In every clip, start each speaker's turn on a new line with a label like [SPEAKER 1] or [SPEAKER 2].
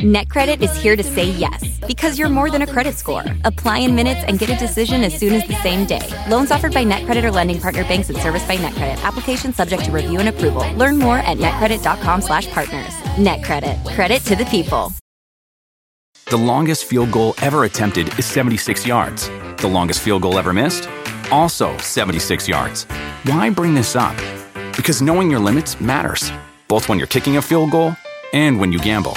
[SPEAKER 1] NetCredit is here to say yes because you're more than a credit score. Apply in minutes and get a decision as soon as the same day. Loans offered by NetCredit or lending partner banks and serviced by NetCredit. Application subject to review and approval. Learn more at netcredit.com/partners. NetCredit. Credit to the people.
[SPEAKER 2] The longest field goal ever attempted is 76 yards. The longest field goal ever missed, also 76 yards. Why bring this up? Because knowing your limits matters, both when you're kicking a field goal and when you gamble.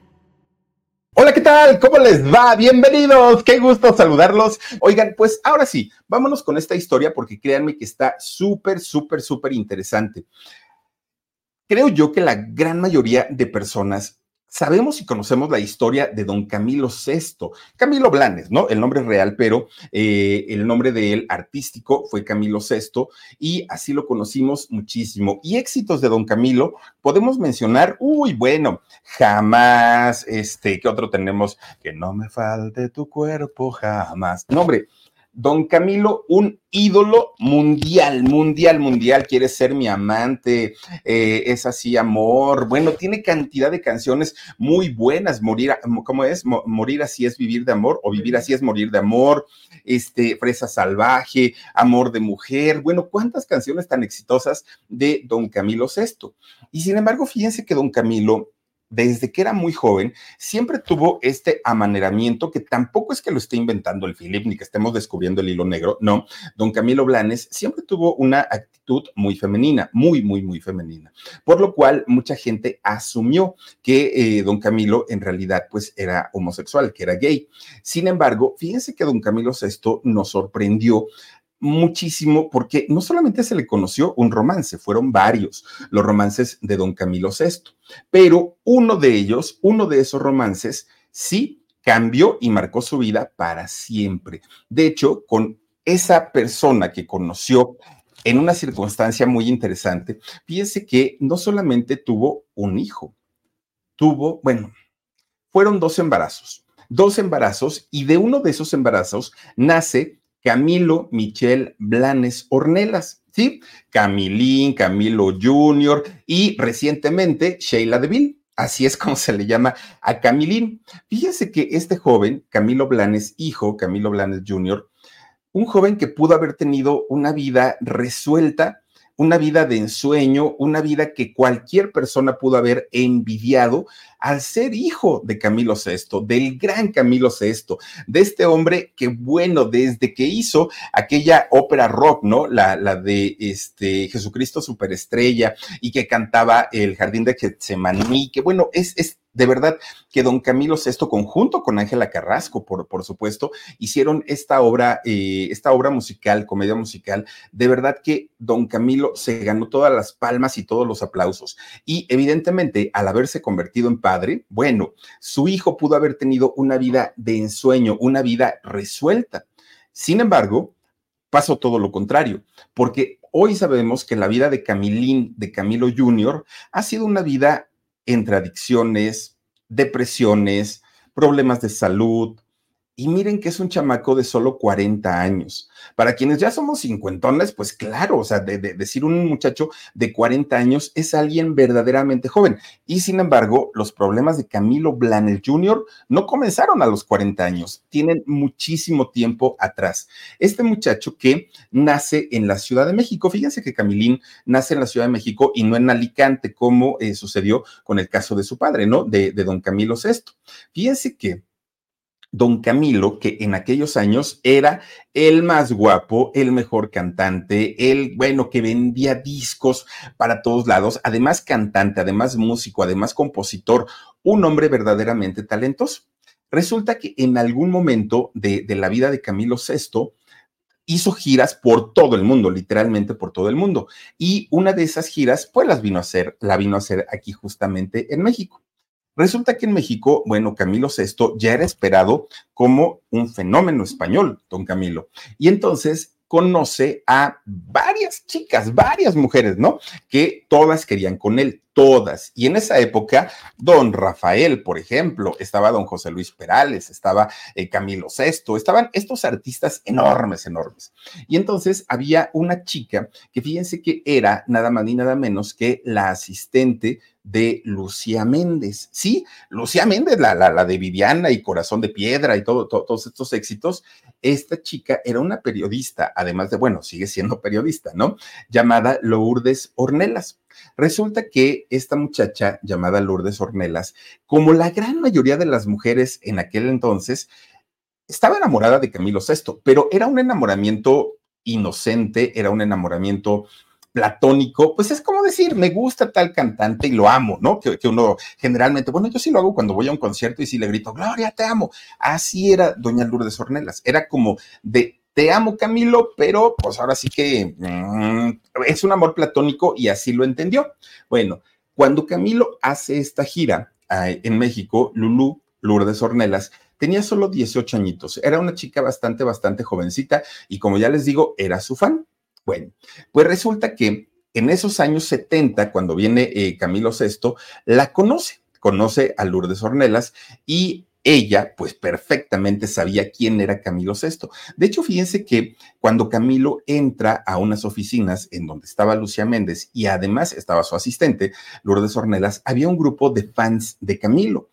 [SPEAKER 3] Hola, ¿qué tal? ¿Cómo les va? Bienvenidos, qué gusto saludarlos. Oigan, pues ahora sí, vámonos con esta historia porque créanme que está súper, súper, súper interesante. Creo yo que la gran mayoría de personas sabemos y conocemos la historia de don Camilo VI, Camilo Blanes, ¿no? El nombre real, pero eh, el nombre de él artístico fue Camilo VI y así lo conocimos muchísimo. Y éxitos de don Camilo, podemos mencionar, uy, bueno, jamás, este, ¿qué otro tenemos? Que no me falte tu cuerpo jamás. No, hombre, Don Camilo, un ídolo mundial, mundial, mundial, quiere ser mi amante, eh, es así, amor. Bueno, tiene cantidad de canciones muy buenas, morir, ¿cómo es? Morir así es vivir de amor o vivir así es morir de amor, este, Fresa Salvaje, Amor de Mujer. Bueno, cuántas canciones tan exitosas de Don Camilo VI. Y sin embargo, fíjense que Don Camilo desde que era muy joven, siempre tuvo este amaneramiento que tampoco es que lo esté inventando el Philip ni que estemos descubriendo el hilo negro, no. Don Camilo Blanes siempre tuvo una actitud muy femenina, muy, muy, muy femenina, por lo cual mucha gente asumió que eh, don Camilo en realidad pues era homosexual, que era gay. Sin embargo, fíjense que don Camilo VI nos sorprendió muchísimo porque no solamente se le conoció un romance, fueron varios los romances de don Camilo VI, pero uno de ellos, uno de esos romances, sí cambió y marcó su vida para siempre. De hecho, con esa persona que conoció en una circunstancia muy interesante, fíjense que no solamente tuvo un hijo, tuvo, bueno, fueron dos embarazos, dos embarazos y de uno de esos embarazos nace Camilo Michel Blanes Ornelas, ¿sí? Camilín, Camilo Jr. y recientemente Sheila Deville. Así es como se le llama a Camilín. Fíjense que este joven, Camilo Blanes, hijo, Camilo Blanes Jr., un joven que pudo haber tenido una vida resuelta, una vida de ensueño, una vida que cualquier persona pudo haber envidiado al ser hijo de Camilo VI, del gran Camilo VI, de este hombre que, bueno, desde que hizo aquella ópera rock, ¿no? La, la de este Jesucristo Superestrella y que cantaba El Jardín de Getsemaní, que bueno, es, es de verdad que don Camilo VI, conjunto con Ángela Carrasco, por, por supuesto, hicieron esta obra, eh, esta obra musical, comedia musical. De verdad que don Camilo se ganó todas las palmas y todos los aplausos. Y evidentemente, al haberse convertido en padre, bueno, su hijo pudo haber tenido una vida de ensueño, una vida resuelta. Sin embargo, pasó todo lo contrario, porque hoy sabemos que la vida de Camilín, de Camilo Jr., ha sido una vida entre adicciones, depresiones, problemas de salud, y miren que es un chamaco de solo 40 años. Para quienes ya somos cincuentones, pues claro, o sea, de, decir un muchacho de 40 años es alguien verdaderamente joven. Y sin embargo, los problemas de Camilo Blanes Jr. no comenzaron a los 40 años, tienen muchísimo tiempo atrás. Este muchacho que nace en la Ciudad de México, fíjense que Camilín nace en la Ciudad de México y no en Alicante, como eh, sucedió con el caso de su padre, ¿no? De, de don Camilo VI. Fíjense que don Camilo, que en aquellos años era el más guapo, el mejor cantante, el, bueno, que vendía discos para todos lados, además cantante, además músico, además compositor, un hombre verdaderamente talentoso. Resulta que en algún momento de, la vida de Camilo VI, hizo giras por todo el mundo, literalmente por todo el mundo. Y una de esas giras, pues las vino a hacer, la vino a hacer aquí justamente en México. Resulta que en México, bueno, Camilo VI ya era esperado como un fenómeno español, don Camilo. Y entonces conoce a varias chicas, varias mujeres, ¿no? Que todas querían con él, todas. Y en esa época, don Rafael, por ejemplo, estaba don José Luis Perales, estaba eh, Camilo Sesto, estaban estos artistas enormes, enormes. Y entonces había una chica que fíjense que era nada más ni nada menos que la asistente de Lucía Méndez. Sí, Lucía Méndez, la, la, de Viviana y Corazón de Piedra y todo, todos estos éxitos. Esta chica era una periodista, además de, bueno, sigue siendo periodista, ¿no? Llamada Lourdes Ornelas. Resulta que esta muchacha llamada Lourdes Ornelas, como la gran mayoría de las mujeres en aquel entonces, estaba enamorada de Camilo VI, pero era un enamoramiento inocente, era un enamoramiento platónico, pues es como decir, me gusta tal cantante y lo amo, ¿no? Que, uno generalmente, bueno, yo sí lo hago cuando voy a un concierto y sí le grito, Gloria, te amo. Así era doña Lourdes Ornelas, era como de, te amo Camilo, pero pues ahora sí que mm, es un amor platónico y así lo entendió. Bueno, cuando Camilo hace esta gira en México, Lulú, Lourdes Ornelas, tenía solo 18 añitos, era una chica bastante, bastante jovencita y como ya les digo, era su fan. Bueno, pues resulta que en esos años 70, cuando viene eh, Camilo VI, la conoce, conoce a Lourdes Ornelas y ella, pues perfectamente sabía quién era Camilo VI. De hecho, fíjense que cuando Camilo entra a unas oficinas en donde estaba Lucía Méndez y además estaba su asistente, Lourdes Ornelas, había un grupo de fans de Camilo.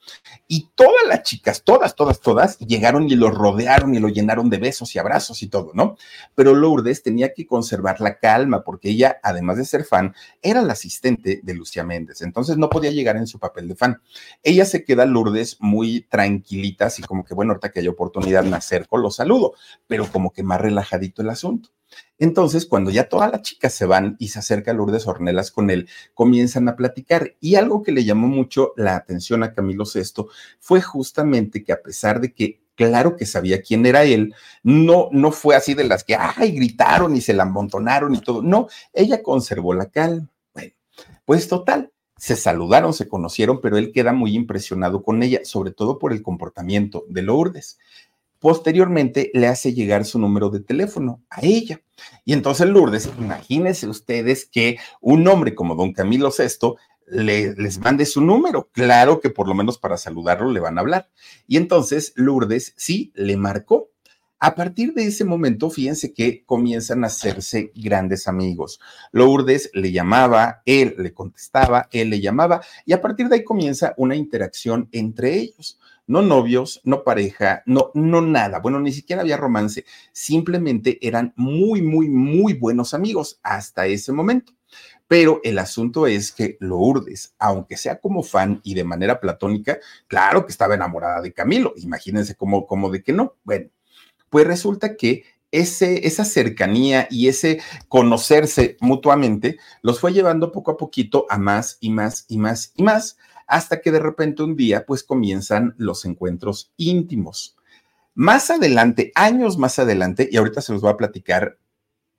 [SPEAKER 3] Y todas las chicas, todas, todas, todas, llegaron y lo rodearon y lo llenaron de besos y abrazos y todo, ¿no? Pero Lourdes tenía que conservar la calma porque ella, además de ser fan, era la asistente de Lucía Méndez. Entonces no podía llegar en su papel de fan. Ella se queda, Lourdes, muy tranquila tranquilitas y como que, bueno, ahorita que hay oportunidad me acerco, lo saludo, pero como que más relajadito el asunto. Entonces, cuando ya todas las chicas se van y se acerca Lourdes Ornelas con él, comienzan a platicar. Y algo que le llamó mucho la atención a Camilo VI fue justamente que a pesar de que claro que sabía quién era él, no, no fue así de las que, ay, gritaron y se la amontonaron y todo. No, ella conservó la calma. Bueno, pues total, se saludaron, se conocieron, pero él queda muy impresionado con ella, sobre todo por el comportamiento de Lourdes. Posteriormente le hace llegar su número de teléfono a ella. Y entonces Lourdes, imagínense ustedes que un hombre como don Camilo VI le, les mande su número. Claro que por lo menos para saludarlo le van a hablar. Y entonces Lourdes sí le marcó a partir de ese momento, fíjense que comienzan a hacerse grandes amigos. Lourdes le llamaba, él le contestaba, él le llamaba, y a partir de ahí comienza una interacción entre ellos. No novios, no pareja, no, no nada. Bueno, ni siquiera había romance. Simplemente eran muy, muy, muy buenos amigos hasta ese momento. Pero el asunto es que Lourdes, aunque sea como fan y de manera platónica, claro que estaba enamorada de Camilo. Imagínense cómo, cómo de que no. Bueno, pues resulta que ese, esa cercanía y ese conocerse mutuamente los fue llevando poco a poquito a más y más y más y más, hasta que de repente un día pues comienzan los encuentros íntimos. Más adelante, años más adelante, y ahorita se los voy a platicar,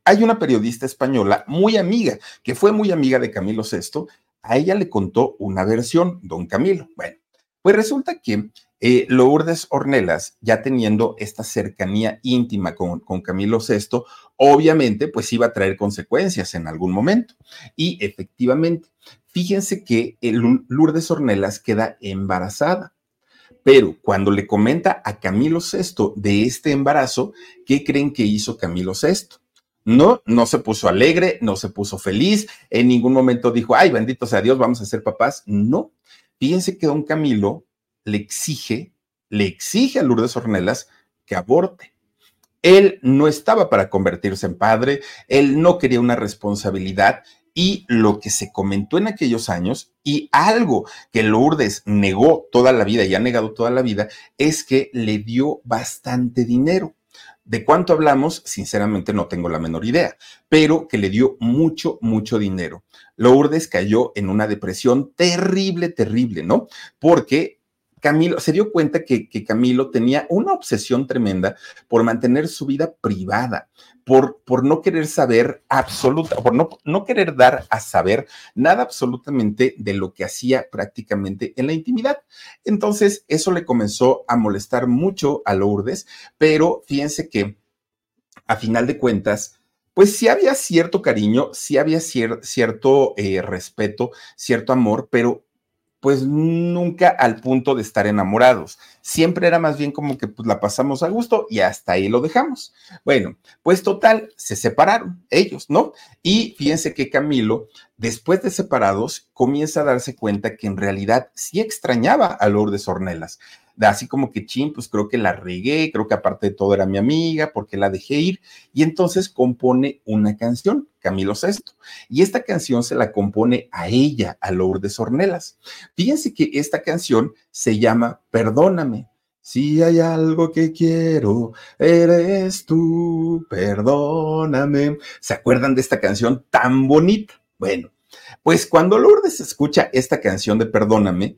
[SPEAKER 3] hay una periodista española muy amiga, que fue muy amiga de Camilo VI, a ella le contó una versión, don Camilo. Bueno, pues resulta que eh, Lourdes Ornelas, ya teniendo esta cercanía íntima con, con, Camilo VI, obviamente pues iba a traer consecuencias en algún momento. Y efectivamente, fíjense que Lourdes Ornelas queda embarazada. Pero cuando le comenta a Camilo VI de este embarazo, ¿qué creen que hizo Camilo VI? No, no se puso alegre, no se puso feliz, en ningún momento dijo, ay, bendito sea Dios, vamos a ser papás. No, fíjense que don Camilo le exige, le exige a Lourdes Ornelas que aborte. Él no estaba para convertirse en padre, él no quería una responsabilidad y lo que se comentó en aquellos años y algo que Lourdes negó toda la vida y ha negado toda la vida es que le dio bastante dinero. ¿De cuánto hablamos? Sinceramente no tengo la menor idea, pero que le dio mucho, mucho dinero. Lourdes cayó en una depresión terrible, terrible, ¿no? Porque Camilo se dio cuenta que, Camilo tenía una obsesión tremenda por mantener su vida privada, por, no querer saber absoluta, por no, no querer dar a saber nada absolutamente de lo que hacía prácticamente en la intimidad. Entonces, eso le comenzó a molestar mucho a Lourdes, pero fíjense que a final de cuentas, pues sí había cierto cariño, sí había cierto eh, respeto, cierto amor, pero pues nunca al punto de estar enamorados. Siempre era más bien como que pues la pasamos a gusto y hasta ahí lo dejamos. Bueno, pues total, se separaron ellos, ¿no? Y fíjense que Camilo, después de separados, comienza a darse cuenta que en realidad sí extrañaba a Lourdes Ornelas así como que, chin, pues creo que la regué, creo que aparte de todo era mi amiga, porque la dejé ir, y entonces compone una canción, Camilo Sesto, y esta canción se la compone a ella, a Lourdes Ornelas. Fíjense que esta canción se llama Perdóname. Si hay algo que quiero, eres tú, perdóname. ¿Se acuerdan de esta canción tan bonita? Bueno, pues cuando Lourdes escucha esta canción de Perdóname,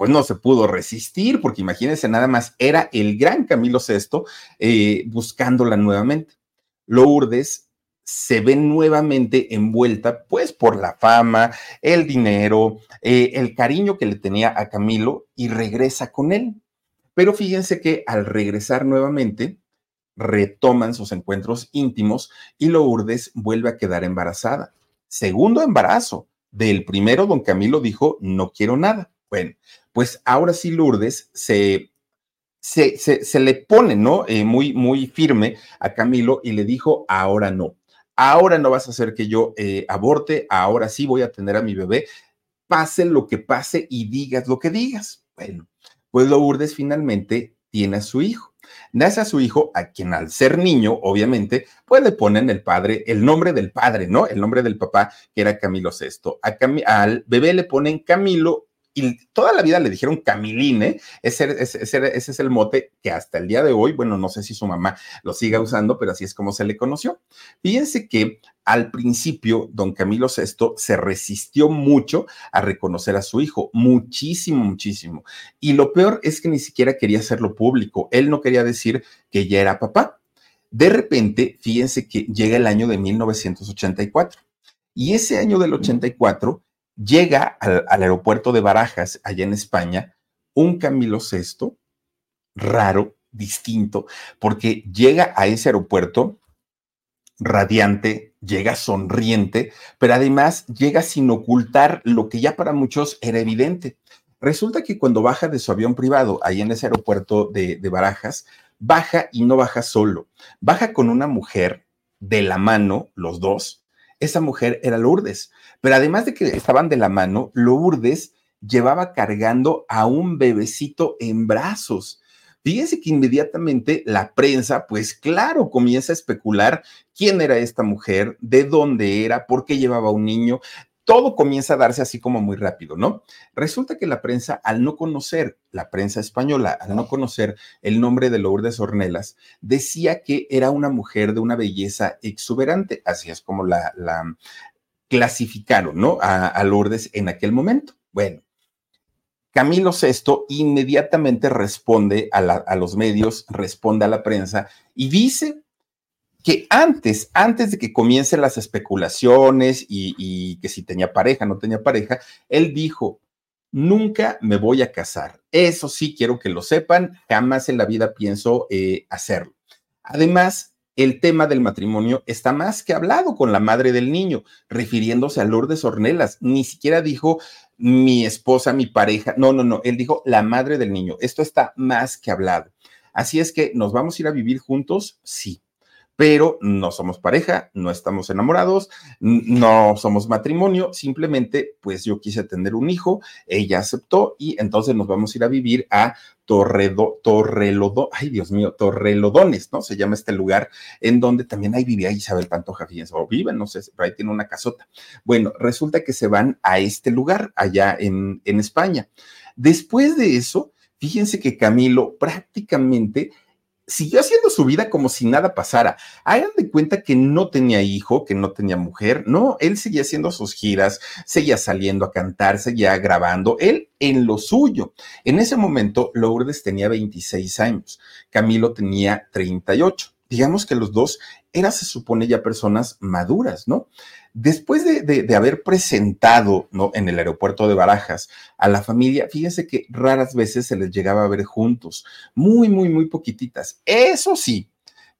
[SPEAKER 3] Pues no se pudo resistir, porque imagínense nada más, era el gran Camilo VI eh, buscándola nuevamente. Lourdes se ve nuevamente envuelta, pues por la fama, el dinero, eh, el cariño que le tenía a Camilo y regresa con él. Pero fíjense que al regresar nuevamente, retoman sus encuentros íntimos y Lourdes vuelve a quedar embarazada. Segundo embarazo. Del primero, don Camilo dijo, no quiero nada. Bueno, pues ahora sí Lourdes se, se, se, le pone, ¿no? Eh, muy, muy firme a Camilo y le dijo, ahora no, ahora no vas a hacer que yo eh, aborte, ahora sí voy a tener a mi bebé, pase lo que pase y digas lo que digas. Bueno, pues Lourdes finalmente tiene a su hijo. Nace a su hijo, a quien al ser niño, obviamente, pues le ponen el padre, el nombre del padre, ¿no? El nombre del papá, que era Camilo VI. A al bebé le ponen Camilo y toda la vida le dijeron Camiline, ese, ese, ese, es el mote que hasta el día de hoy, bueno, no sé si su mamá lo siga usando, pero así es como se le conoció. Fíjense que al principio, don Camilo VI se resistió mucho a reconocer a su hijo, muchísimo, muchísimo. Y lo peor es que ni siquiera quería hacerlo público, él no quería decir que ya era papá. De repente, fíjense que llega el año de 1984. Y ese año del 84 llega al, aeropuerto de Barajas, allá en España, un Camilo VI raro, distinto, porque llega a ese aeropuerto radiante, llega sonriente, pero además llega sin ocultar lo que ya para muchos era evidente. Resulta que cuando baja de su avión privado, ahí en ese aeropuerto de, de Barajas, baja y no baja solo, baja con una mujer de la mano, los dos, esa mujer era Lourdes. Pero además de que estaban de la mano, Lourdes llevaba cargando a un bebecito en brazos. Fíjense que inmediatamente la prensa, pues claro, comienza a especular quién era esta mujer, de dónde era, por qué llevaba un niño todo comienza a darse así como muy rápido, ¿no? Resulta que la prensa, al no conocer, la prensa española, al no conocer el nombre de Lourdes Ornelas, decía que era una mujer de una belleza exuberante, así es como la, clasificaron, ¿no? A, Lourdes en aquel momento. Bueno, Camilo VI inmediatamente responde a, los medios, responde a la prensa y dice que antes, antes de que comiencen las especulaciones y, que si tenía pareja, no tenía pareja, él dijo, nunca me voy a casar. Eso sí quiero que lo sepan, jamás en la vida pienso eh, hacerlo. Además, el tema del matrimonio está más que hablado con la madre del niño, refiriéndose a Lourdes Ornelas. Ni siquiera dijo mi esposa, mi pareja. No, no, no. Él dijo la madre del niño. Esto está más que hablado. Así es que, ¿nos vamos a ir a vivir juntos? Sí pero no somos pareja, no estamos enamorados, no somos matrimonio, simplemente pues yo quise tener un hijo, ella aceptó y entonces nos vamos a ir a vivir a Torredo, Torrelodo, ay Dios mío, Torrelodones, ¿no? Se llama este lugar en donde también ahí vivía Isabel Pantoja, fíjense, o viven, no sé, pero ahí tiene una casota. Bueno, resulta que se van a este lugar allá en, en España. Después de eso, fíjense que Camilo prácticamente siguió haciendo su vida como si nada pasara. Hagan de cuenta que no tenía hijo, que no tenía mujer. No, él seguía haciendo sus giras, seguía saliendo a cantar, seguía grabando, él en lo suyo. En ese momento, Lourdes tenía 26 años, Camilo tenía 38. Digamos que los dos eran, se supone, ya personas maduras, ¿no? Después de, haber presentado ¿no? en el aeropuerto de Barajas a la familia, fíjense que raras veces se les llegaba a ver juntos, muy, muy, muy poquititas. Eso sí,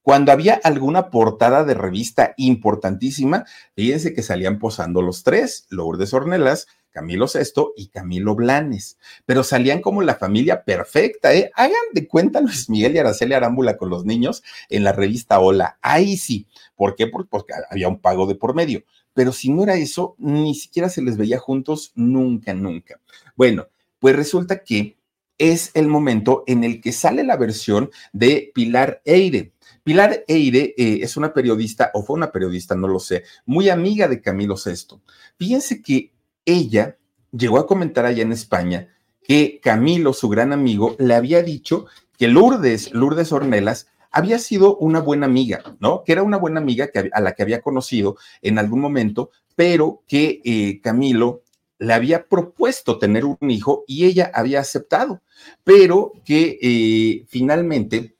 [SPEAKER 3] cuando había alguna portada de revista importantísima, fíjense que salían posando los tres, Lourdes Ornelas, Camilo Sesto y Camilo Blanes, pero salían como la familia perfecta, ¿eh? Hagan de cuenta Luis Miguel y Araceli Arámbula con los niños en la revista Hola. Ahí sí. ¿Por qué? Porque había un pago de por medio pero si no era eso, ni siquiera se les veía juntos nunca, nunca. Bueno, pues resulta que es el momento en el que sale la versión de Pilar Eire. Pilar Eire eh, es una periodista, o fue una periodista, no lo sé, muy amiga de Camilo VI. Fíjense que ella llegó a comentar allá en España que Camilo, su gran amigo, le había dicho que Lourdes, Lourdes Ornelas, había sido una buena amiga, ¿no? Que era una buena amiga a la que había conocido en algún momento, pero que eh, Camilo le había propuesto tener un hijo y ella había aceptado, pero que eh, finalmente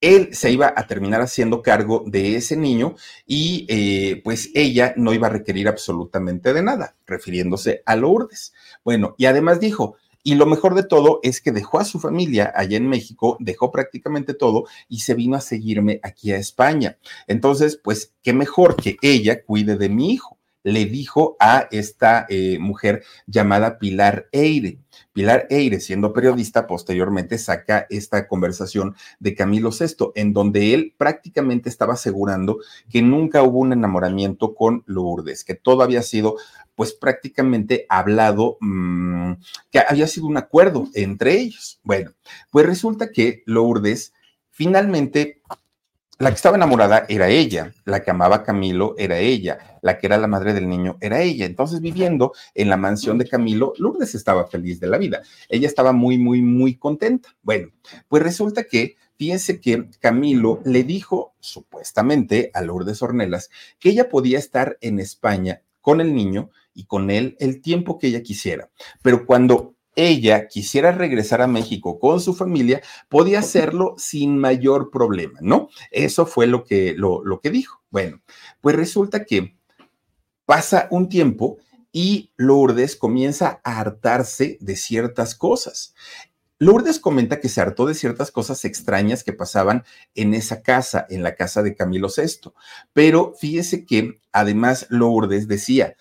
[SPEAKER 3] él se iba a terminar haciendo cargo de ese niño y eh, pues ella no iba a requerir absolutamente de nada, refiriéndose a Lourdes. Bueno, y además dijo, y lo mejor de todo es que dejó a su familia allá en México, dejó prácticamente todo y se vino a seguirme aquí a España. Entonces, pues, qué mejor que ella cuide de mi hijo le dijo a esta eh, mujer llamada Pilar Eire. Pilar Eire, siendo periodista, posteriormente saca esta conversación de Camilo VI, en donde él prácticamente estaba asegurando que nunca hubo un enamoramiento con Lourdes, que todo había sido pues prácticamente hablado, mm, que había sido un acuerdo entre ellos. Bueno, pues resulta que Lourdes finalmente la que estaba enamorada era ella, la que amaba a Camilo era ella, la que era la madre del niño era ella. Entonces, viviendo en la mansión de Camilo, Lourdes estaba feliz de la vida. Ella estaba muy, muy, muy contenta. Bueno, pues resulta que, fíjense que Camilo le dijo supuestamente a Lourdes Ornelas que ella podía estar en España con el niño y con él el tiempo que ella quisiera. Pero cuando ella quisiera regresar a México con su familia, podía hacerlo sin mayor problema, ¿no? Eso fue lo que, lo, lo que dijo. Bueno, pues resulta que pasa un tiempo y Lourdes comienza a hartarse de ciertas cosas. Lourdes comenta que se hartó de ciertas cosas extrañas que pasaban en esa casa, en la casa de Camilo VI. Pero fíjese que además Lourdes decía,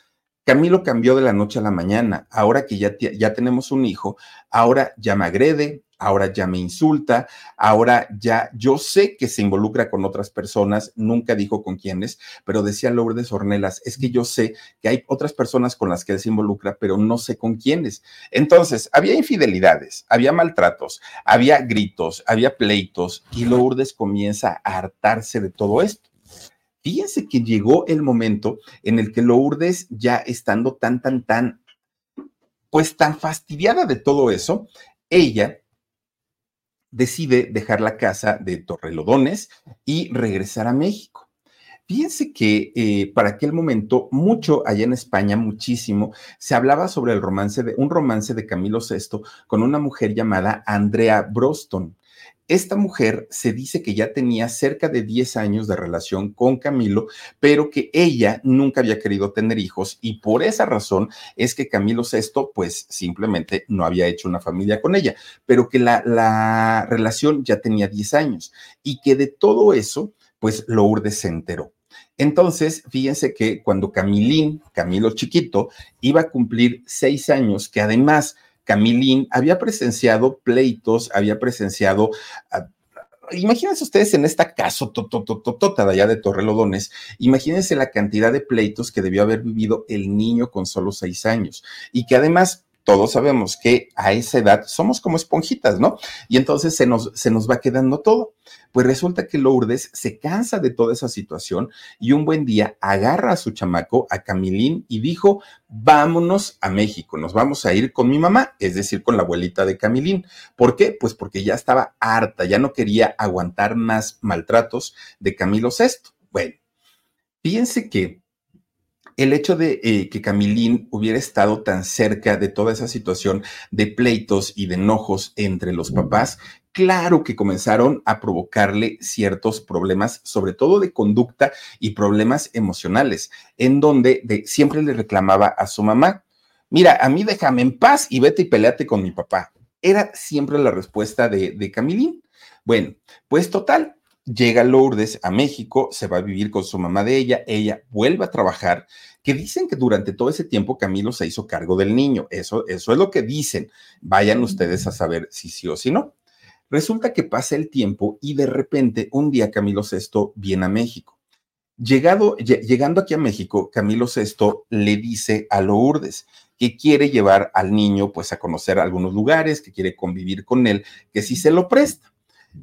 [SPEAKER 3] Camilo cambió de la noche a la mañana. Ahora que ya, ya tenemos un hijo, ahora ya me agrede, ahora ya me insulta, ahora ya yo sé que se involucra con otras personas, nunca dijo con quiénes, pero decía Lourdes Ornelas, es que yo sé que hay otras personas con las que él se involucra, pero no sé con quiénes. Entonces, había infidelidades, había maltratos, había gritos, había pleitos y Lourdes comienza a hartarse de todo esto. Fíjense que llegó el momento en el que Lourdes, ya estando tan, tan, tan, pues tan fastidiada de todo eso, ella decide dejar la casa de Torrelodones y regresar a México. Fíjense que eh, para aquel momento, mucho allá en España, muchísimo, se hablaba sobre el romance de un romance de Camilo VI con una mujer llamada Andrea Broston. Esta mujer se dice que ya tenía cerca de 10 años de relación con Camilo, pero que ella nunca había querido tener hijos y por esa razón es que Camilo VI pues simplemente no había hecho una familia con ella, pero que la, la relación ya tenía 10 años y que de todo eso pues Lourdes se enteró. Entonces, fíjense que cuando Camilín, Camilo chiquito, iba a cumplir seis años, que además Camilín había presenciado pleitos, había presenciado... Ah, imagínense ustedes en esta casa tota de allá de Torrelodones, imagínense la cantidad de pleitos que debió haber vivido el niño con solo seis años y que además todos sabemos que a esa edad somos como esponjitas, ¿no? Y entonces se nos, se nos va quedando todo. Pues resulta que Lourdes se cansa de toda esa situación y un buen día agarra a su chamaco, a Camilín, y dijo, vámonos a México, nos vamos a ir con mi mamá, es decir, con la abuelita de Camilín. ¿Por qué? Pues porque ya estaba harta, ya no quería aguantar más maltratos de Camilo VI. Bueno, fíjense que el hecho de eh, que Camilín hubiera estado tan cerca de toda esa situación de pleitos y de enojos entre los papás, claro que comenzaron a provocarle ciertos problemas, sobre todo de conducta y problemas emocionales, en donde siempre le reclamaba a su mamá, mira, a mí déjame en paz y vete y peleate con mi papá. Era siempre la respuesta de, de Camilín. Bueno, pues total, llega Lourdes a México, se va a vivir con su mamá de ella, ella vuelve a trabajar, que dicen que durante todo ese tiempo Camilo se hizo cargo del niño, eso, eso es lo que dicen, vayan ustedes a saber si sí o si no. Resulta que pasa el tiempo y de repente un día Camilo VI viene a México. Llegado, llegando aquí a México, Camilo VI le dice a Lourdes que quiere llevar al niño pues a conocer algunos lugares, que quiere convivir con él, que si se lo presta.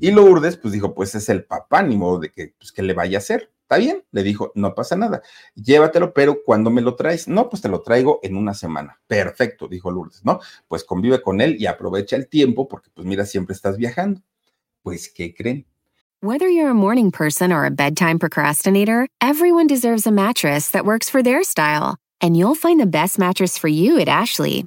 [SPEAKER 3] Y Lourdes, pues dijo, pues es el papá, ni modo de que, pues, que le vaya a hacer. Está bien, le dijo, no pasa nada, llévatelo, pero cuando me lo traes? No, pues te lo traigo en una semana. Perfecto, dijo Lourdes, ¿no? Pues convive con él y aprovecha el tiempo porque, pues mira, siempre estás viajando. Pues, ¿qué creen?
[SPEAKER 4] Whether you're a morning person or a bedtime procrastinator, everyone deserves a mattress that works for their style. And you'll find the best mattress for you at Ashley.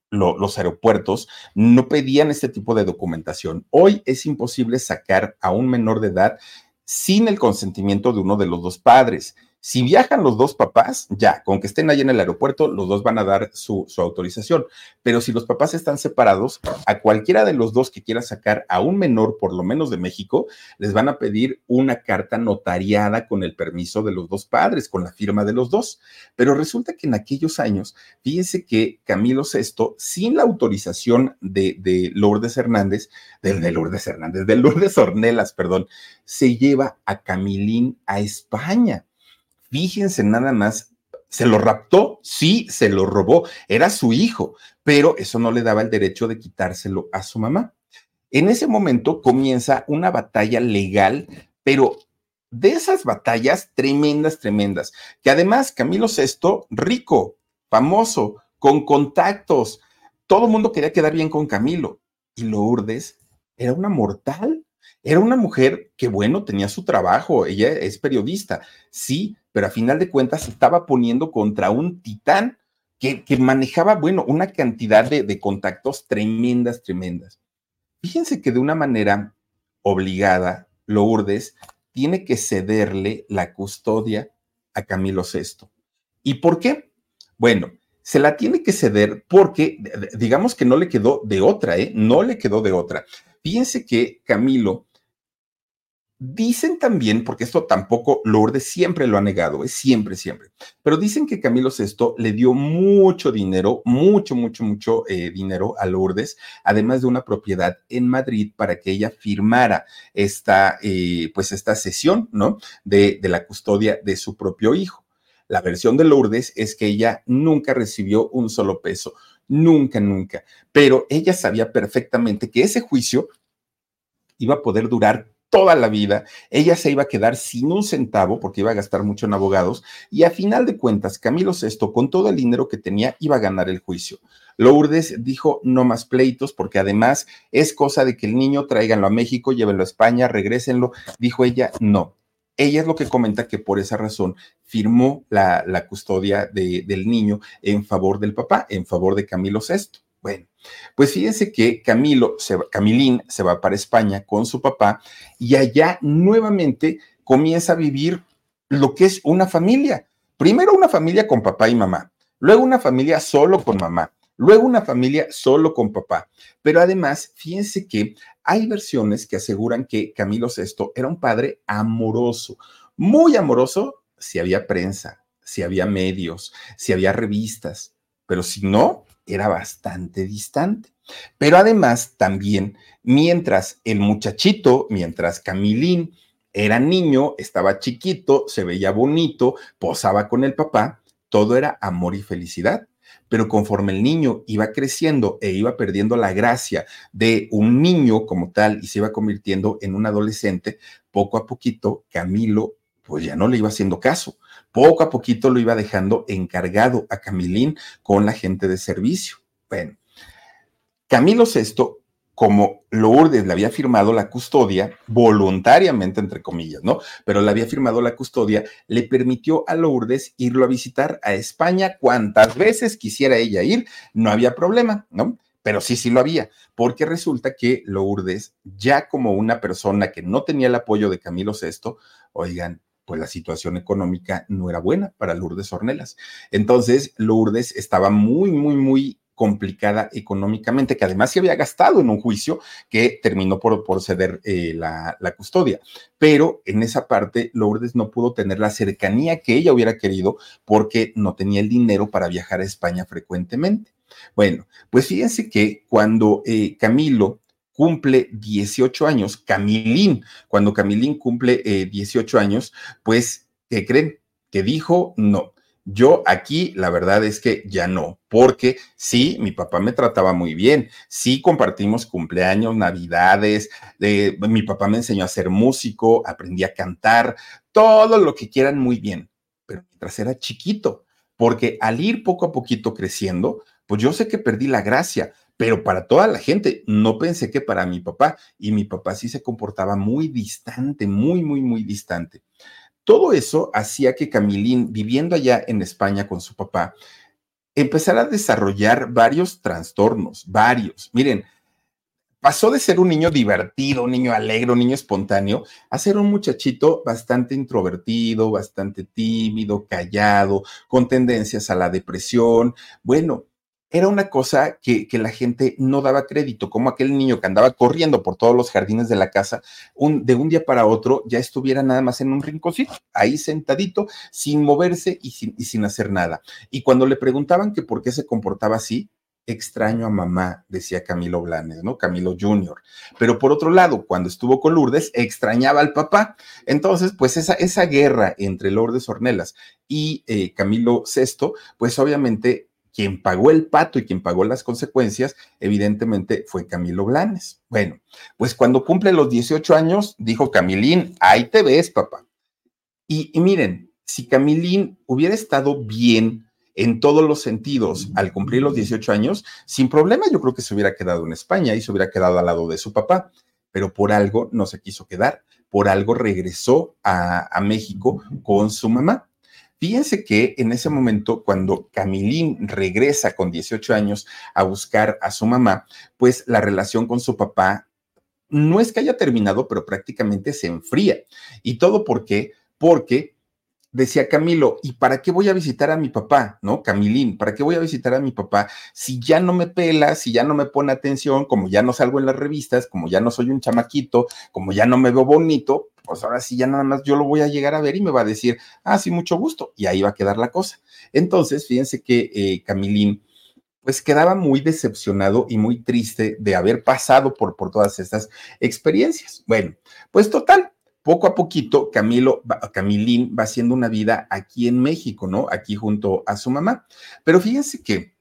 [SPEAKER 3] los aeropuertos no pedían este tipo de documentación. Hoy es imposible sacar a un menor de edad sin el consentimiento de uno de los dos padres. Si viajan los dos papás, ya, con que estén ahí en el aeropuerto, los dos van a dar su, autorización. Pero si los papás están separados, a cualquiera de los dos que quiera sacar a un menor, por lo menos de México, les van a pedir una carta notariada con el permiso de los dos padres, con la firma de los dos. Pero resulta que en aquellos años, fíjense que Camilo VI, sin la autorización de, de Lourdes Hernández, de, de Lourdes Hernández, de Lourdes Ornelas, perdón, se lleva a Camilín a España. Fíjense nada más, se lo raptó, sí, se lo robó, era su hijo, pero eso no le daba el derecho de quitárselo a su mamá. En ese momento comienza una batalla legal, pero de esas batallas tremendas, tremendas, que además Camilo VI, rico, famoso, con contactos, todo el mundo quería quedar bien con Camilo, y Lourdes era una mortal, era una mujer que, bueno, tenía su trabajo, ella es periodista, sí, pero a final de cuentas se estaba poniendo contra un titán que, manejaba, bueno, una cantidad de, de contactos tremendas, tremendas. Fíjense que de una manera obligada, Lourdes tiene que cederle la custodia a Camilo VI. ¿Y por qué? Bueno, se la tiene que ceder porque, digamos que no le quedó de otra, ¿eh? No le quedó de otra. Fíjense que Camilo Dicen también, porque esto tampoco Lourdes siempre lo ha negado, es siempre, siempre, pero dicen que Camilo VI le dio mucho dinero, mucho, mucho, mucho eh, dinero a Lourdes, además de una propiedad en Madrid para que ella firmara esta, eh, pues esta sesión, ¿no? De, de la custodia de su propio hijo. La versión de Lourdes es que ella nunca recibió un solo peso, nunca, nunca, pero ella sabía perfectamente que ese juicio iba a poder durar toda la vida, ella se iba a quedar sin un centavo porque iba a gastar mucho en abogados y a final de cuentas Camilo VI con todo el dinero que tenía iba a ganar el juicio. Lourdes dijo no más pleitos porque además es cosa de que el niño tráiganlo a México, llévenlo a España, regrésenlo. Dijo ella no. Ella es lo que comenta que por esa razón firmó la, la custodia de, del niño en favor del papá, en favor de Camilo VI. Bueno, pues fíjense que Camilo, se, Camilín se va para España con su papá y allá nuevamente comienza a vivir lo que es una familia. Primero una familia con papá y mamá, luego una familia solo con mamá, luego una familia solo con papá. Pero además, fíjense que hay versiones que aseguran que Camilo VI era un padre amoroso, muy amoroso si había prensa, si había medios, si había revistas, pero si no, era bastante distante. Pero además, también, mientras el muchachito, mientras Camilín era niño, estaba chiquito, se veía bonito, posaba con el papá, todo era amor y felicidad. Pero conforme el niño iba creciendo e iba perdiendo la gracia de un niño como tal y se iba convirtiendo en un adolescente, poco a poquito Camilo pues ya no le iba haciendo caso. Poco a poquito lo iba dejando encargado a Camilín con la gente de servicio. Bueno, Camilo VI como Lourdes le había firmado la custodia, voluntariamente, entre comillas, ¿no? Pero le había firmado la custodia, le permitió a Lourdes irlo a visitar a España cuantas veces quisiera ella ir, no había problema, ¿no? Pero sí, sí lo había, porque resulta que Lourdes, ya como una persona que no tenía el apoyo de Camilo VI, oigan, pues la situación económica no era buena para Lourdes Ornelas. Entonces, Lourdes estaba muy, muy, muy complicada económicamente, que además se había gastado en un juicio que terminó por, por ceder eh, la, la, custodia. Pero en esa parte, Lourdes no pudo tener la cercanía que ella hubiera querido porque no tenía el dinero para viajar a España frecuentemente. Bueno, pues fíjense que cuando eh, Camilo cumple 18 años, Camilín, cuando Camilín cumple eh, 18 años, pues, ¿qué creen? Que dijo no yo aquí, la verdad es que ya no, porque sí, mi papá me trataba muy bien, sí compartimos cumpleaños, navidades, eh, mi papá me enseñó a ser músico, aprendí a cantar, todo lo que quieran muy bien, pero mientras era chiquito, porque al ir poco a poquito creciendo, pues yo sé que perdí la gracia, pero para toda la gente, no pensé que para mi papá, y mi papá sí se comportaba muy distante, muy, muy, muy distante. Todo eso hacía que Camilín, viviendo allá en España con su papá, empezara a desarrollar varios trastornos, varios. Miren, pasó de ser un niño divertido, un niño alegre, un niño espontáneo, a ser un muchachito bastante introvertido, bastante tímido, callado, con tendencias a la depresión. Bueno, era una cosa que, la gente no daba crédito, como aquel niño que andaba corriendo por todos los jardines de la casa, de un día para otro ya estuviera nada más en un rinconcito, ahí sentadito, sin moverse y sin, y sin hacer nada. Y cuando le preguntaban que por qué se comportaba así, extraño a mamá, decía Camilo Blanes, ¿no? Camilo Jr. Pero por otro lado, cuando estuvo con Lourdes, extrañaba al papá. Entonces, pues esa, esa guerra entre Lourdes Ornelas y eh, Camilo VI, pues obviamente quien pagó el pato y quien pagó las consecuencias, evidentemente fue Camilo Blanes. Bueno, pues cuando cumple los 18 años, dijo Camilín, ahí te ves, papá. Y, miren, si Camilín hubiera estado bien en todos los sentidos al cumplir los 18 años, sin problema yo creo que se hubiera quedado en España y se hubiera quedado al lado de su papá, pero por algo no se quiso quedar, por algo regresó a, a México con su mamá. Fíjense que en ese momento, cuando Camilín regresa con 18 años a buscar a su mamá, pues la relación con su papá no es que haya terminado, pero prácticamente se enfría. ¿Y todo por qué? Porque decía Camilo, ¿y para qué voy a visitar a mi papá? ¿No? Camilín, ¿para qué voy a visitar a mi papá si ya no me pela, si ya no me pone atención, como ya no salgo en las revistas, como ya no soy un chamaquito, como ya no me veo bonito? Pues ahora sí, ya nada más yo lo voy a llegar a ver y me va a decir, ah, sí, mucho gusto. Y ahí va a quedar la cosa. Entonces, fíjense que eh, Camilín, pues quedaba muy decepcionado y muy triste de haber pasado por, por todas estas experiencias. Bueno, pues total, poco a poquito Camilo, Camilín va haciendo una vida aquí en México, ¿no? Aquí junto a su mamá. Pero fíjense que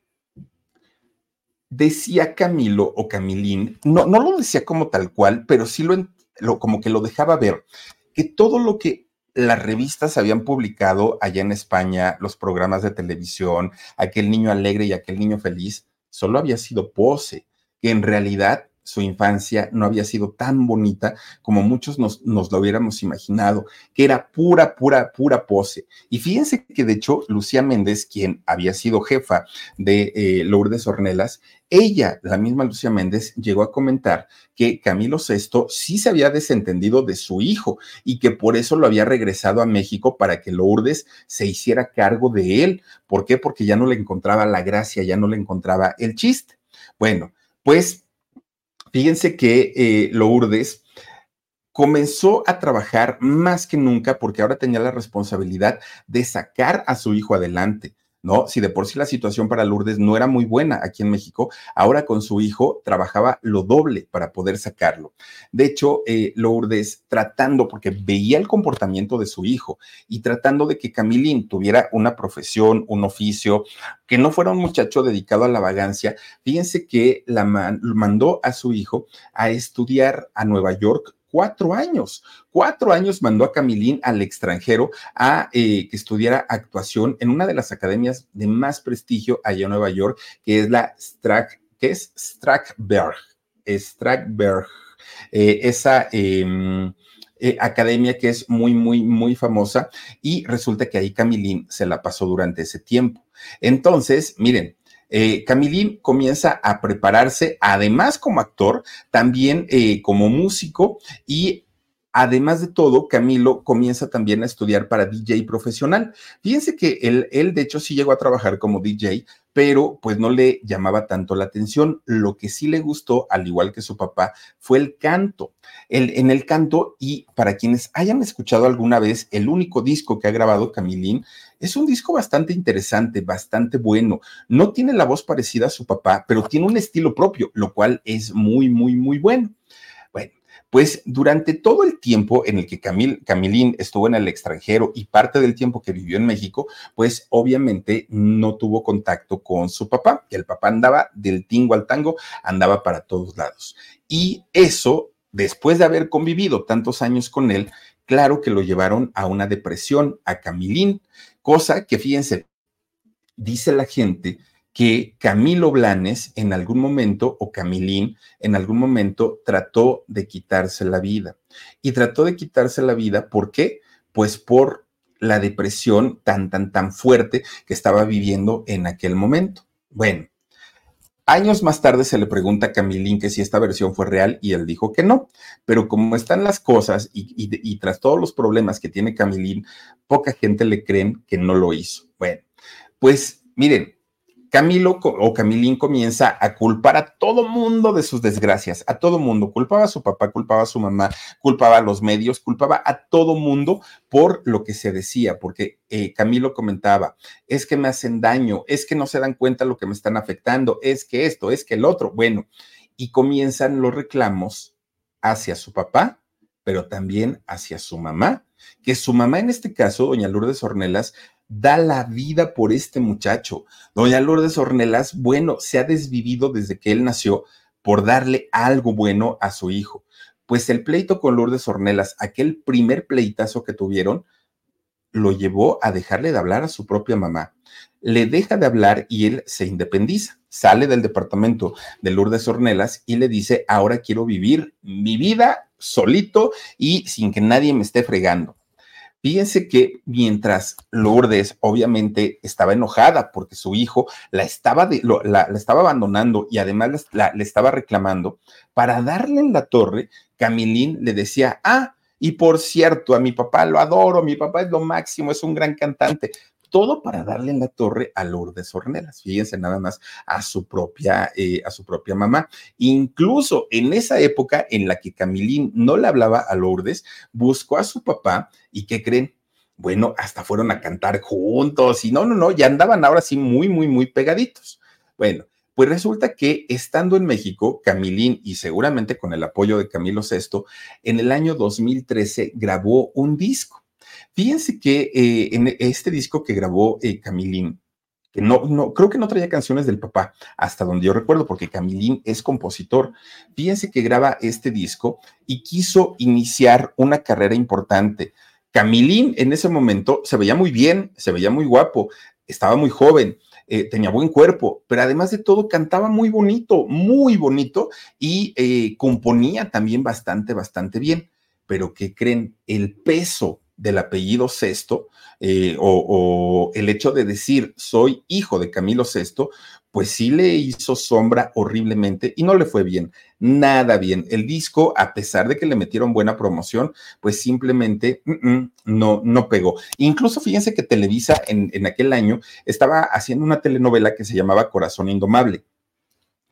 [SPEAKER 3] decía Camilo o Camilín, no, no lo decía como tal cual, pero sí lo, lo, como que lo dejaba ver, que todo lo que las revistas habían publicado allá en España, los programas de televisión, aquel niño alegre y aquel niño feliz, solo había sido pose, que en realidad su infancia no había sido tan bonita como muchos nos, lo hubiéramos imaginado, que era pura, pura, pura pose. Y fíjense que de hecho Lucía Méndez, quien había sido jefa de eh, Lourdes Ornelas, ella, la misma Lucía Méndez, llegó a comentar que Camilo VI sí se había desentendido de su hijo y que por eso lo había regresado a México para que Lourdes se hiciera cargo de él. ¿Por qué? Porque ya no le encontraba la gracia, ya no le encontraba el chiste. Bueno, pues Fíjense que eh, Lourdes comenzó a trabajar más que nunca porque ahora tenía la responsabilidad de sacar a su hijo adelante. ¿No? Si de por sí la situación para Lourdes no era muy buena aquí en México, ahora con su hijo trabajaba lo doble para poder sacarlo. De hecho, eh, Lourdes tratando, porque veía el comportamiento de su hijo y tratando de que Camilín tuviera una profesión, un oficio, que no fuera un muchacho dedicado a la vagancia, fíjense que la mandó a su hijo a estudiar a Nueva York cuatro años. Cuatro años mandó a Camilín al extranjero a eh, que estudiara actuación en una de las academias de más prestigio allá en Nueva York, que es la Strack, que es Strackberg. Strackberg. Eh, esa em, eh, academia que es muy, muy, muy famosa y resulta que ahí Camilín se la pasó durante ese tiempo. Entonces, miren, eh, Camilín comienza a prepararse, además como actor, también eh, como músico y Además de todo, Camilo comienza también a estudiar para DJ profesional. Fíjense que él, él, de hecho, sí llegó a trabajar como DJ, pero pues no le llamaba tanto la atención. Lo que sí le gustó, al igual que su papá, fue el canto. El, en el canto, y para quienes hayan escuchado alguna vez el único disco que ha grabado Camilín, es un disco bastante interesante, bastante bueno. No tiene la voz parecida a su papá, pero tiene un estilo propio, lo cual es muy, muy, muy bueno. Pues durante todo el tiempo en el que Camil, Camilín estuvo en el extranjero y parte del tiempo que vivió en México, pues obviamente no tuvo contacto con su papá, que el papá andaba del tingo al tango, andaba para todos lados. Y eso, después de haber convivido tantos años con él, claro que lo llevaron a una depresión, a Camilín, cosa que fíjense, dice la gente que Camilo Blanes en algún momento, o Camilín, en algún momento trató de quitarse la vida. Y trató de quitarse la vida, ¿por qué? Pues por la depresión tan, tan, tan fuerte que estaba viviendo en aquel momento. Bueno, años más tarde se le pregunta a Camilín que si esta versión fue real y él dijo que no, pero como están las cosas y, tras todos los problemas que tiene Camilín, poca gente le creen que no lo hizo. Bueno, pues miren, Camilo o Camilín comienza a culpar a todo mundo de sus desgracias, a todo mundo. Culpaba a su papá, culpaba a su mamá, culpaba a los medios, culpaba a todo mundo por lo que se decía, porque eh, Camilo comentaba, es que me hacen daño, es que no se dan cuenta lo que me están afectando, es que esto, es que el otro. Bueno, y comienzan los reclamos hacia su papá, pero también hacia su mamá, que su mamá en este caso, doña Lourdes Ornelas, da la vida por este muchacho. Doña Lourdes Ornelas, bueno, se ha desvivido desde que él nació por darle algo bueno a su hijo. Pues el pleito con Lourdes Ornelas, aquel primer pleitazo que tuvieron, lo llevó a dejarle de hablar a su propia mamá. Le deja de hablar y él se independiza. Sale del departamento de Lourdes Ornelas y le dice, ahora quiero vivir mi vida solito y sin que nadie me esté fregando. Fíjense que mientras Lourdes obviamente estaba enojada porque su hijo la estaba, la, estaba abandonando y además le estaba reclamando, para darle en la torre, Camilín le decía, ah, y por cierto, a mi papá lo adoro, mi papá es lo máximo, es un gran cantante todo para darle en la torre a Lourdes Ornelas. Fíjense nada más a su propia, eh, a su propia mamá. Incluso en esa época en la que Camilín no le hablaba a Lourdes, buscó a su papá y ¿qué creen? Bueno, hasta fueron a cantar juntos y no, no, no, ya andaban ahora sí muy, muy, muy pegaditos. Bueno, pues resulta que estando en México, Camilín, y seguramente con el apoyo de Camilo VI, en el año 2013 grabó un disco. Fíjense que eh, en este disco que grabó eh, Camilín, que no, no, creo que no traía canciones del papá, hasta donde yo recuerdo, porque Camilín es compositor. Fíjense que graba este disco y quiso iniciar una carrera importante. Camilín en ese momento se veía muy bien, se veía muy guapo, estaba muy joven. eh, tenía buen cuerpo, pero además de todo cantaba muy bonito, muy bonito y componía también bastante, bastante bien. Pero ¿qué creen? El peso del apellido Sexto eh, o, el hecho de decir soy hijo de Camilo VI, pues sí le hizo sombra horriblemente y no le fue bien, nada bien. El disco, a pesar de que le metieron buena promoción, pues simplemente no, no pegó. Incluso fíjense que Televisa en, en aquel año estaba haciendo una telenovela que se llamaba Corazón Indomable.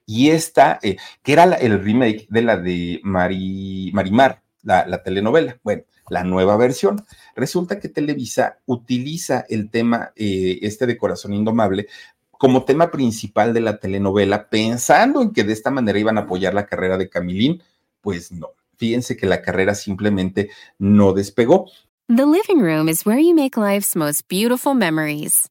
[SPEAKER 3] Y esta, eh, que era el remake de la de Marimar, la, la telenovela. Bueno, la nueva versión. Resulta que Televisa utiliza el tema eh, este de Corazón Indomable como tema principal de la telenovela, pensando en que de esta manera iban a apoyar la carrera de Camilín. Pues no, fíjense que la carrera simplemente no despegó.
[SPEAKER 4] The living room is where you make life's most beautiful memories.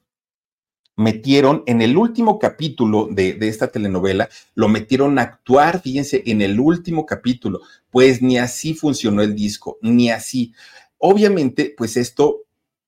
[SPEAKER 3] metieron en el último capítulo de, esta telenovela, lo metieron a actuar, fíjense, en el último capítulo, pues ni así funcionó el disco, ni así. Obviamente, pues esto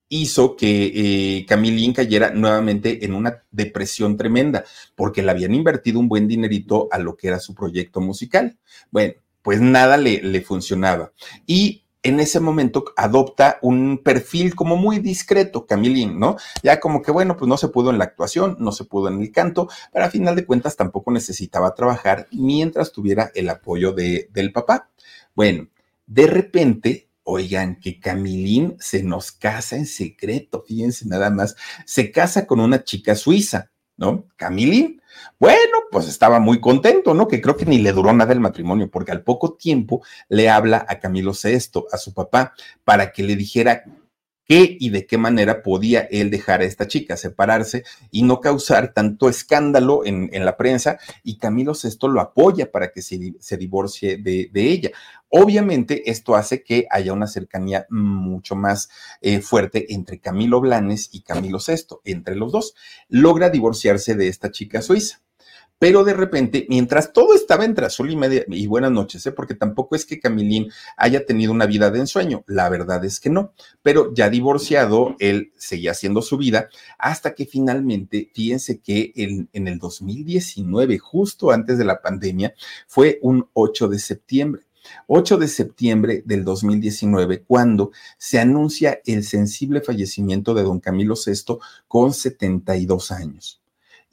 [SPEAKER 3] hizo que eh, Camilín cayera nuevamente en una depresión tremenda, porque le habían invertido un buen dinerito a lo que era su proyecto musical. Bueno, pues nada le, le funcionaba. Y en ese momento adopta un perfil como muy discreto, Camilín, ¿no? Ya como que, bueno, pues no se pudo en la actuación, no se pudo en el canto, pero a final de cuentas tampoco necesitaba trabajar mientras tuviera el apoyo de, del papá. Bueno, de repente, oigan, que Camilín se nos casa en secreto, fíjense nada más, se casa con una chica suiza, ¿no? Camilín bueno, pues estaba muy contento, ¿no? Que creo que ni le duró nada el matrimonio, porque al poco tiempo le habla a Camilo VI, a su papá, para que le dijera qué y de qué manera podía él dejar a esta chica, separarse y no causar tanto escándalo en, la prensa. Y Camilo VI lo apoya para que se, se divorcie de, ella. Obviamente, esto hace que haya una cercanía mucho más eh, fuerte entre Camilo Blanes y Camilo VI, entre los dos. Logra divorciarse de esta chica suiza. Pero de repente, mientras todo estaba entre azul y media, y buenas noches, ¿eh? porque tampoco es que Camilín haya tenido una vida de ensueño, la verdad es que no, pero ya divorciado, él seguía haciendo su vida hasta que finalmente, fíjense que en, en el 2019, justo antes de la pandemia, fue un 8 de septiembre. 8 de septiembre del 2019, cuando se anuncia el sensible fallecimiento de don Camilo VI con 72 años.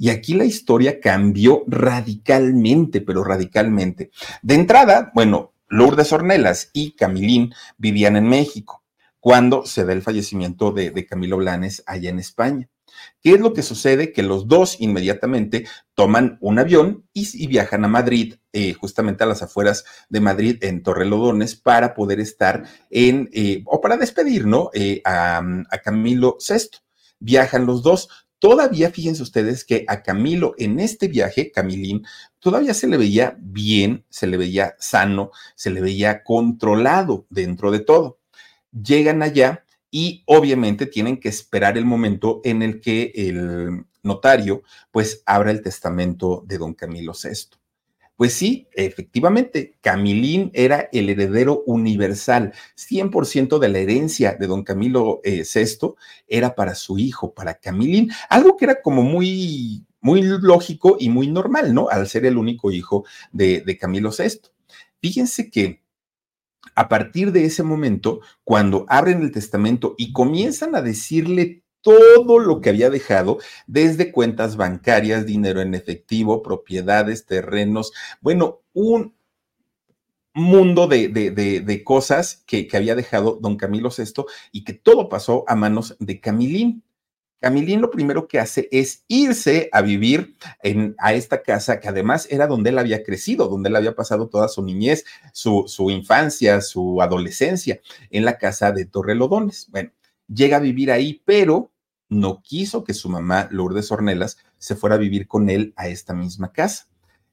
[SPEAKER 3] Y aquí la historia cambió radicalmente, pero radicalmente. De entrada, bueno, Lourdes Ornelas y Camilín vivían en México cuando se da el fallecimiento de, Camilo Blanes allá en España. ¿Qué es lo que sucede? Que los dos inmediatamente toman un avión y, viajan a Madrid, eh, justamente a las afueras de Madrid, en Torrelodones, para poder estar en, eh, o para despedir, ¿no? Eh, a, a Camilo VI. Viajan los dos, Todavía fíjense ustedes que a Camilo en este viaje, Camilín, todavía se le veía bien, se le veía sano, se le veía controlado dentro de todo. Llegan allá y obviamente tienen que esperar el momento en el que el notario pues abra el testamento de don Camilo VI. Pues sí, efectivamente, Camilín era el heredero universal. 100% de la herencia de don Camilo VI eh, era para su hijo, para Camilín, algo que era como muy, muy lógico y muy normal, ¿no? Al ser el único hijo de, de Camilo VI. Fíjense que a partir de ese momento, cuando abren el testamento y comienzan a decirle todo lo que había dejado, desde cuentas bancarias, dinero en efectivo, propiedades, terrenos, bueno, un mundo de, de, cosas que, que, había dejado don Camilo VI y que todo pasó a manos de Camilín. Camilín lo primero que hace es irse a vivir en, a esta casa que además era donde él había crecido, donde él había pasado toda su niñez, su, su infancia, su adolescencia, en la casa de Torrelodones. Bueno, llega a vivir ahí, pero no quiso que su mamá, Lourdes Ornelas, se fuera a vivir con él a esta misma casa.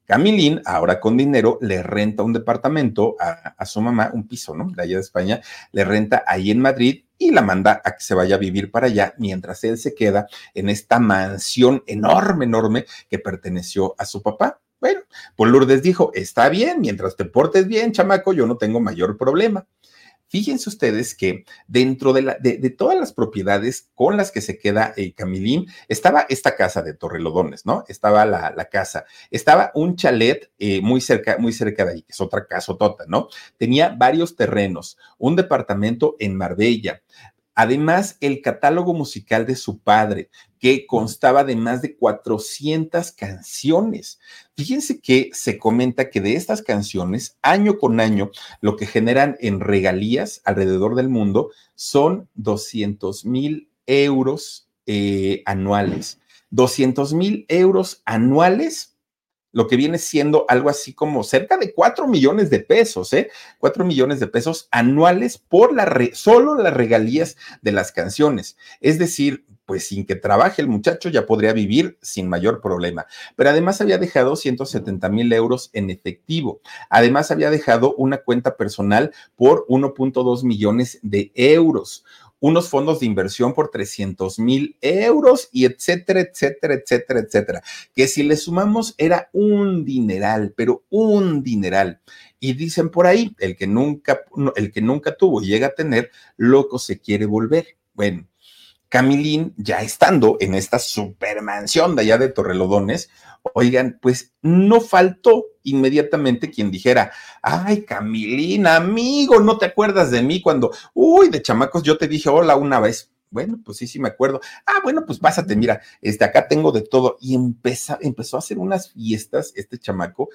[SPEAKER 3] Camilín, ahora con dinero, le renta un departamento a, su mamá, un piso, ¿no? De allá de España, le renta ahí en Madrid y la manda a que se vaya a vivir para allá mientras él se queda en esta mansión enorme, enorme que perteneció a su papá. Bueno, pues Lourdes dijo, está bien, mientras te portes bien, chamaco, yo no tengo mayor problema. Fíjense ustedes que dentro de, la, todas las propiedades con las que se queda el Camilín, estaba esta casa de Torrelodones, ¿no? Estaba la, casa, estaba un chalet eh, muy, cerca, muy cerca de ahí, que es otra casa tota, ¿no? Tenía varios terrenos, un departamento en Marbella, Además, el catálogo musical de su padre, que constaba de más de 400 canciones. Fíjense que se comenta que de estas canciones, año con año, lo que generan en regalías alrededor del mundo son 200 mil euros eh, anuales. 200 mil euros anuales lo que viene siendo algo así como cerca de 4 millones de pesos, ¿eh? 4 millones de pesos anuales por la solo las regalías de las canciones. Es decir, pues sin que trabaje el muchacho ya podría vivir sin mayor problema. Pero además había dejado 170 mil euros en efectivo. Además había dejado una cuenta personal por 1.2 millones de euros unos fondos de inversión por 300 mil euros y etcétera, etcétera, etcétera, etcétera. Que si le sumamos era un dineral, pero un dineral. Y dicen por ahí, el que nunca, el que nunca tuvo llega a tener, loco se quiere volver. Bueno, Camilín, ya estando en esta supermansión de allá de Torrelodones, oigan, pues no faltó inmediatamente quien dijera, ay, Camilín, amigo, ¿no te acuerdas de mí cuando, uy, de chamacos yo te dije hola una vez? Bueno, pues sí, sí me acuerdo. Ah, bueno, pues pásate, mira, este, acá tengo de todo. Y empezó, empezó a hacer unas fiestas, este chamaco,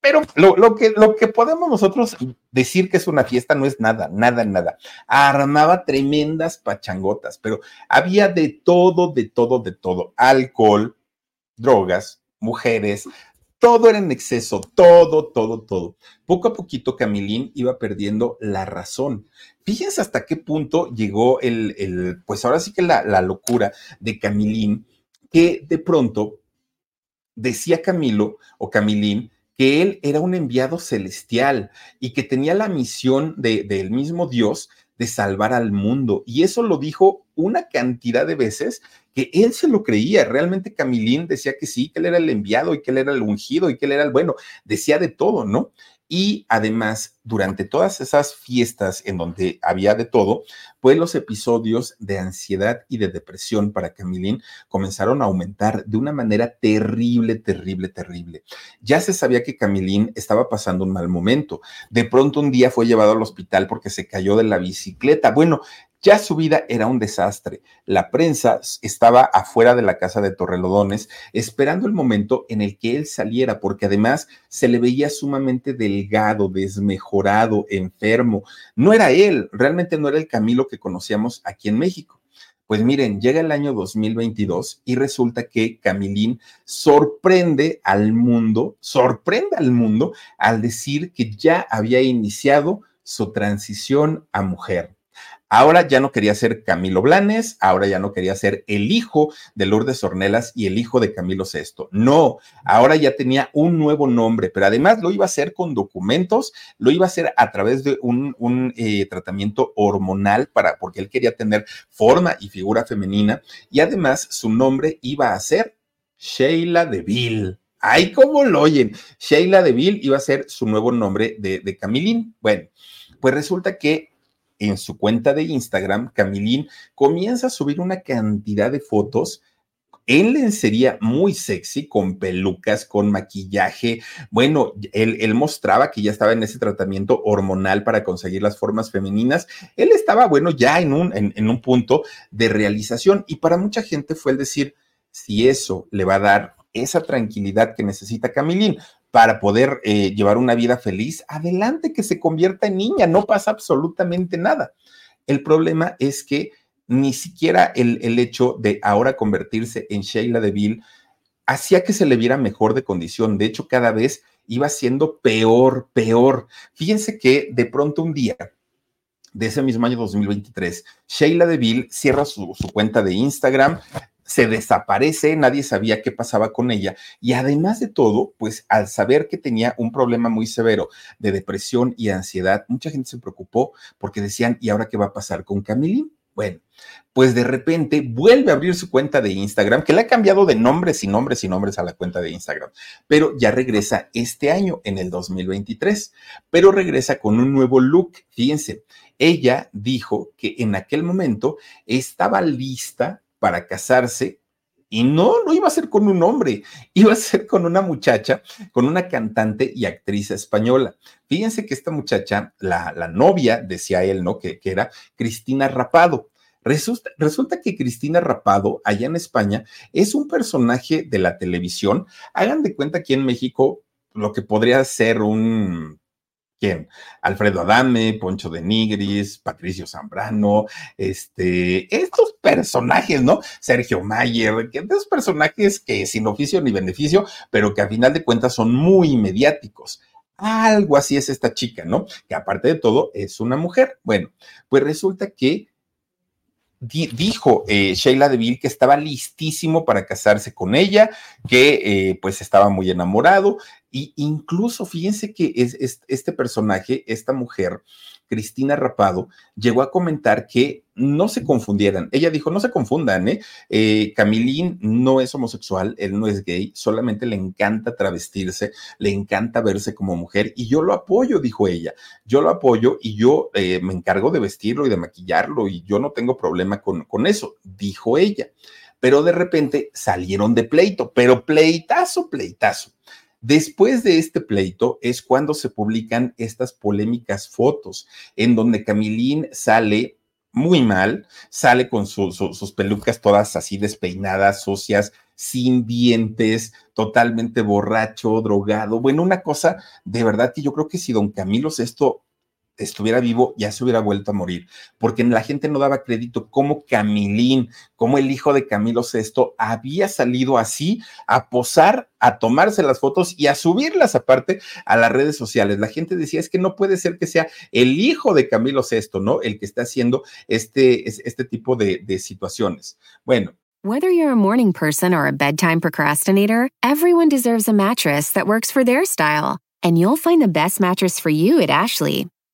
[SPEAKER 3] pero lo, que, lo que podemos nosotros decir que es una fiesta no es nada, nada, nada. Armaba tremendas pachangotas, pero había de todo, de todo, de todo. Alcohol, drogas, mujeres, todo era en exceso, todo, todo, todo. Poco a poquito Camilín iba perdiendo la razón. Fíjense hasta qué punto llegó el, el pues ahora sí que la, la locura de Camilín, que de pronto decía Camilo o Camilín que él era un enviado celestial y que tenía la misión del mismo Dios de salvar al mundo. Y eso lo dijo una cantidad de veces que él se lo creía. Realmente Camilín decía que sí, que él era el enviado y que él era el ungido y que él era el bueno. Decía de todo, ¿no? Y además, durante todas esas fiestas en donde había de todo, pues los episodios de ansiedad y de depresión para Camilín comenzaron a aumentar de una manera terrible, terrible, terrible. Ya se sabía que Camilín estaba pasando un mal momento. De pronto un día fue llevado al hospital porque se cayó de la bicicleta. Bueno, ya su vida era un desastre. La prensa estaba afuera de la casa de Torrelodones esperando el momento en el que él saliera, porque además se le veía sumamente delgado, desmejorado, enfermo. No era él, realmente no era el Camilo que conocíamos aquí en México. Pues miren, llega el año 2022 y resulta que Camilín sorprende al mundo, sorprende al mundo al decir que ya había iniciado su transición a mujer. Ahora ya no quería ser Camilo Blanes, ahora ya no quería ser el hijo de Lourdes Ornelas y el hijo de Camilo VI. No, ahora ya tenía un nuevo nombre, pero además lo iba a hacer con documentos, lo iba a hacer a través de un, eh, tratamiento hormonal para, porque él quería tener forma y figura femenina y además su nombre iba a ser Sheila Deville. Ay, cómo lo oyen. Sheila Deville iba a ser su nuevo nombre de, de Camilín. Bueno, pues resulta que en su cuenta de Instagram, Camilín comienza a subir una cantidad de fotos en lencería muy sexy, con pelucas, con maquillaje. Bueno, él, mostraba que ya estaba en ese tratamiento hormonal para conseguir las formas femeninas. Él estaba, bueno, ya en un, en un punto de realización y para mucha gente fue el decir, si eso le va a dar esa tranquilidad que necesita Camilín para poder eh, llevar una vida feliz, adelante que se convierta en niña, no pasa absolutamente nada. El problema es que ni siquiera el, el hecho de ahora convertirse en Sheila Deville hacía que se le viera mejor de condición. De hecho, cada vez iba siendo peor, peor. Fíjense que de pronto un día de ese mismo año 2023, Sheila Deville cierra su, su cuenta de Instagram, se desaparece, nadie sabía qué pasaba con ella y además de todo, pues al saber que tenía un problema muy severo de depresión y ansiedad, mucha gente se preocupó porque decían, ¿y ahora qué va a pasar con Camilín? Bueno, pues de repente vuelve a abrir su cuenta de Instagram, que le ha cambiado de nombres y nombres y nombres a la cuenta de Instagram, pero ya regresa este año, en el 2023, pero regresa con un nuevo look. Fíjense, ella dijo que en aquel momento estaba lista para casarse y no, no iba a ser con un hombre, iba a ser con una muchacha, con una cantante y actriz española. Fíjense que esta muchacha, la, la novia, decía él, ¿no? Que, que era Cristina Rapado. Resulta, resulta, que Cristina Rapado, allá en España, es un personaje de la televisión. Hagan de cuenta aquí en México lo que podría ser un ¿Quién? Alfredo Adame, Poncho de Nigris, Patricio Zambrano, este, estos personajes, ¿no? Sergio Mayer, que estos personajes que sin oficio ni beneficio, pero que a final de cuentas son muy mediáticos. Algo así es esta chica, ¿no? Que aparte de todo es una mujer. Bueno, pues resulta que dijo eh, Sheila Deville que estaba listísimo para casarse con ella, que eh, pues estaba muy enamorado, y incluso fíjense que es, este personaje, esta mujer, Cristina Rapado, llegó a comentar que no se confundieran. Ella dijo, no se confundan, ¿eh? ¿eh? Camilín no es homosexual, él no es gay, solamente le encanta travestirse, le encanta verse como mujer y yo lo apoyo, dijo ella. Yo lo apoyo y yo eh, me encargo de vestirlo y de maquillarlo y yo no tengo problema con, con eso, dijo ella. Pero de repente salieron de pleito, pero pleitazo, pleitazo. Después de este pleito es cuando se publican estas polémicas fotos en donde Camilín sale muy mal, sale con sus pelucas todas así despeinadas, sucias, sin dientes, totalmente borracho, drogado. Bueno, una cosa de verdad que yo creo que si don Camilo esto estuviera vivo, ya se hubiera vuelto a morir, porque la gente no daba crédito como Camilín, como el hijo de Camilo VI, había salido así a posar, a tomarse las fotos y a subirlas aparte a las redes sociales. La gente decía, es que no puede ser que sea el hijo de Camilo VI, ¿no? El que está haciendo este, este tipo de, de situaciones. Bueno.
[SPEAKER 4] Whether you're a morning person or a bedtime procrastinator, everyone deserves a mattress that works for their style. And you'll find the best mattress for you at Ashley.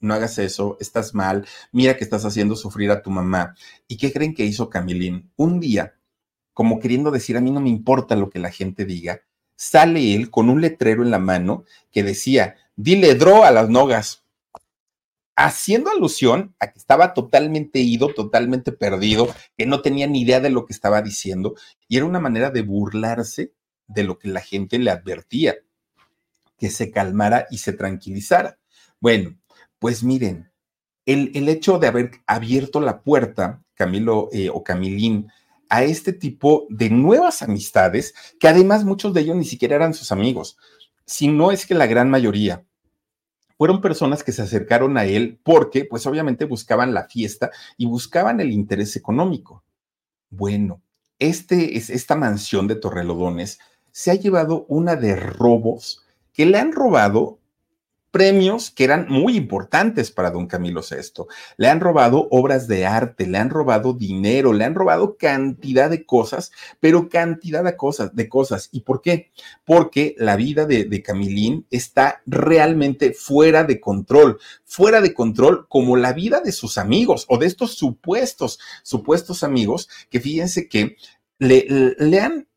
[SPEAKER 3] no hagas eso, estás mal, mira que estás haciendo sufrir a tu mamá. ¿Y qué creen que hizo Camilín? Un día, como queriendo decir, a mí no me importa lo que la gente diga, sale él con un letrero en la mano que decía, dile dro a las nogas, haciendo alusión a que estaba totalmente ido, totalmente perdido, que no tenía ni idea de lo que estaba diciendo, y era una manera de burlarse de lo que la gente le advertía, que se calmara y se tranquilizara. Bueno, pues miren, el, el hecho de haber abierto la puerta, Camilo eh, o Camilín, a este tipo de nuevas amistades, que además muchos de ellos ni siquiera eran sus amigos, si no es que la gran mayoría fueron personas que se acercaron a él porque, pues obviamente buscaban la fiesta y buscaban el interés económico. Bueno, este, es, esta mansión de Torrelodones se ha llevado una de robos que le han robado premios que eran muy importantes para don Camilo VI. Le han robado obras de arte, le han robado dinero, le han robado cantidad de cosas, pero cantidad de cosas, de cosas. ¿Y por qué? Porque la vida de, de Camilín está realmente fuera de control, fuera de control como la vida de sus amigos o de estos supuestos, supuestos amigos que fíjense que le, le han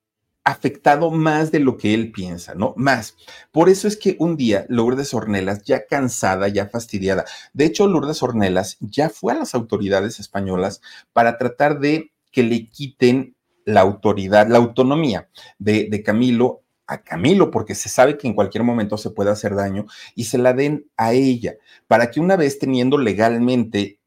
[SPEAKER 3] afectado más de lo que él piensa, ¿no? Más. Por eso es que un día Lourdes Ornelas, ya cansada, ya fastidiada, de hecho Lourdes Ornelas ya fue a las autoridades españolas para tratar de que le quiten la autoridad, la autonomía de, de Camilo a Camilo, porque se sabe que en cualquier momento se puede hacer daño, y se la den a ella, para que una vez teniendo legalmente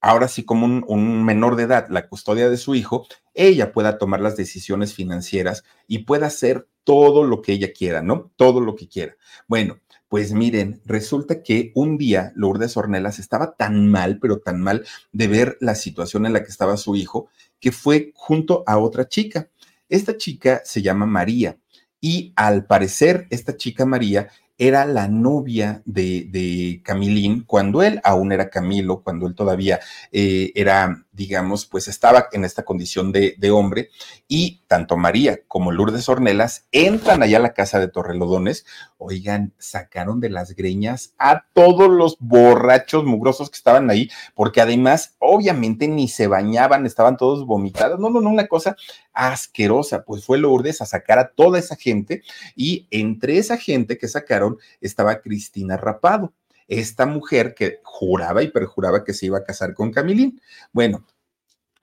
[SPEAKER 3] ahora sí como un, menor de edad, la custodia de su hijo, ella pueda tomar las decisiones financieras y pueda hacer todo lo que ella quiera, ¿no? Todo lo que quiera. Bueno, pues miren, resulta que un día Lourdes Ornelas estaba tan mal, pero tan mal de ver la situación en la que estaba su hijo, que fue junto a otra chica. Esta chica se llama María y al parecer esta chica María era la novia de, de, Camilín cuando él aún era Camilo, cuando él todavía eh, era, digamos, pues estaba en esta condición de, de, hombre. Y tanto María como Lourdes Ornelas entran allá a la casa de Torrelodones. Oigan, sacaron de las greñas a todos los borrachos mugrosos que estaban ahí, porque además, obviamente, ni se bañaban, estaban todos vomitados. No, no, no, una cosa asquerosa. Pues fue Lourdes a sacar a toda esa gente y entre esa gente que sacaron estaba Cristina Rapado, esta mujer que juraba y perjuraba que se iba a casar con Camilín. Bueno,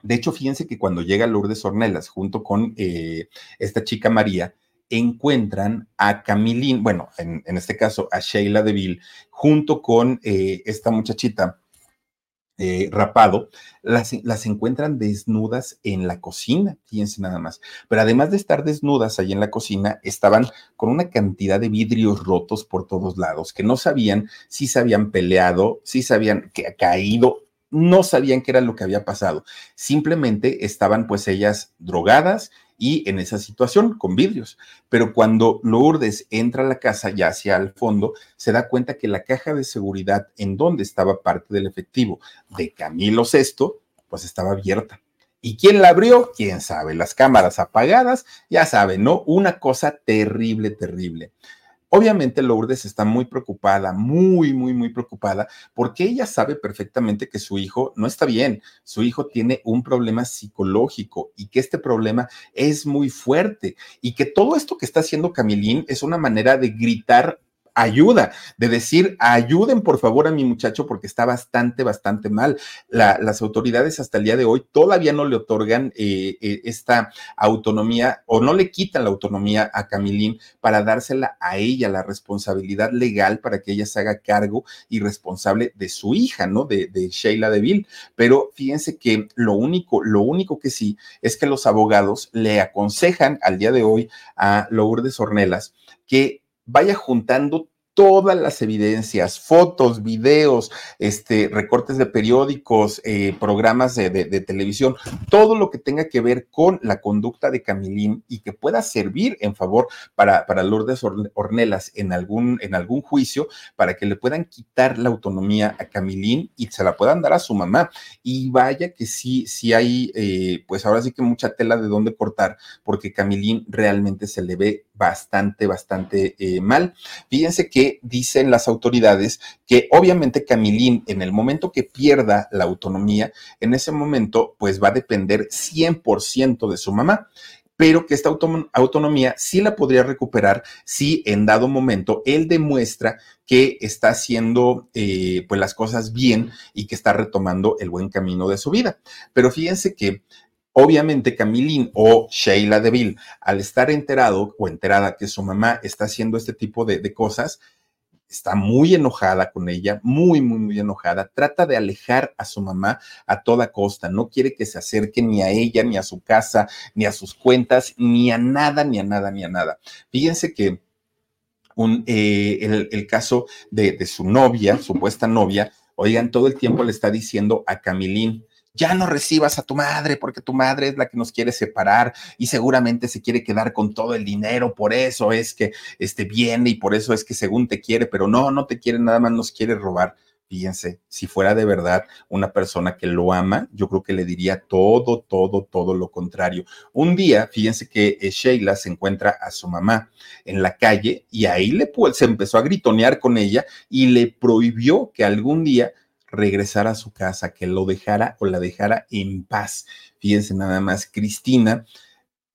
[SPEAKER 3] de hecho, fíjense que cuando llega Lourdes Ornelas junto con eh, esta chica María, encuentran a Camilín, bueno, en, este caso a Sheila Deville, junto con eh, esta muchachita eh, rapado, las, las, encuentran desnudas en la cocina, fíjense nada más. Pero además de estar desnudas ahí en la cocina, estaban con una cantidad de vidrios rotos por todos lados, que no sabían si se habían peleado, si se habían caído, no sabían qué era lo que había pasado. Simplemente estaban pues ellas drogadas y en esa situación con vidrios. Pero cuando Lourdes entra a la casa ya hacia el fondo, se da cuenta que la caja de seguridad en donde estaba parte del efectivo de Camilo VI, pues estaba abierta. ¿Y quién la abrió? ¿Quién sabe? Las cámaras apagadas, ya saben, ¿no? Una cosa terrible, terrible. Obviamente Lourdes está muy preocupada, muy, muy, muy preocupada, porque ella sabe perfectamente que su hijo no está bien, su hijo tiene un problema psicológico y que este problema es muy fuerte y que todo esto que está haciendo Camilín es una manera de gritar ayuda, de decir, ayuden por favor a mi muchacho porque está bastante, bastante mal. La, las autoridades hasta el día de hoy todavía no le otorgan eh, eh, esta autonomía o no le quitan la autonomía a Camilín para dársela a ella, la responsabilidad legal para que ella se haga cargo y responsable de su hija, ¿no? De, de Sheila Deville. Pero fíjense que lo único, lo único que sí es que los abogados le aconsejan al día de hoy a Lourdes Ornelas que vaya juntando todas las evidencias, fotos, videos, este, recortes de periódicos, eh, programas de, de, televisión, todo lo que tenga que ver con la conducta de Camilín y que pueda servir en favor para, para Lourdes Ornelas en algún, en algún juicio, para que le puedan quitar la autonomía a Camilín y se la puedan dar a su mamá. Y vaya que sí, sí hay, eh, pues ahora sí que mucha tela de dónde cortar, porque Camilín realmente se le ve bastante, bastante eh, mal. Fíjense que dicen las autoridades que obviamente Camilín en el momento que pierda la autonomía, en ese momento pues va a depender 100% de su mamá pero que esta autonomía sí la podría recuperar si en dado momento él demuestra que está haciendo eh, pues las cosas bien y que está retomando el buen camino de su vida. Pero fíjense que Obviamente Camilín o Sheila Deville, al estar enterado o enterada que su mamá está haciendo este tipo de, cosas, está muy enojada con ella, muy, muy, muy enojada, trata de alejar a su mamá a toda costa, no quiere que se acerque ni a ella, ni a su casa, ni a sus cuentas, ni a nada, ni a nada, ni a nada. Fíjense que eh, el, el, caso de, de su novia, supuesta novia, oigan, todo el tiempo le está diciendo a Camilín, ya no recibas a tu madre porque tu madre es la que nos quiere separar y seguramente se quiere quedar con todo el dinero, por eso es que este viene y por eso es que según te quiere, pero no, no te quiere, nada más nos quiere robar. Fíjense, si fuera de verdad una persona que lo ama, yo creo que le diría todo, todo, todo lo contrario. Un día, fíjense que eh, Sheila se encuentra a su mamá en la calle y ahí le se empezó a gritonear con ella y le prohibió que algún día regresar a su casa, que lo dejara o la dejara en paz. Fíjense nada más, Cristina,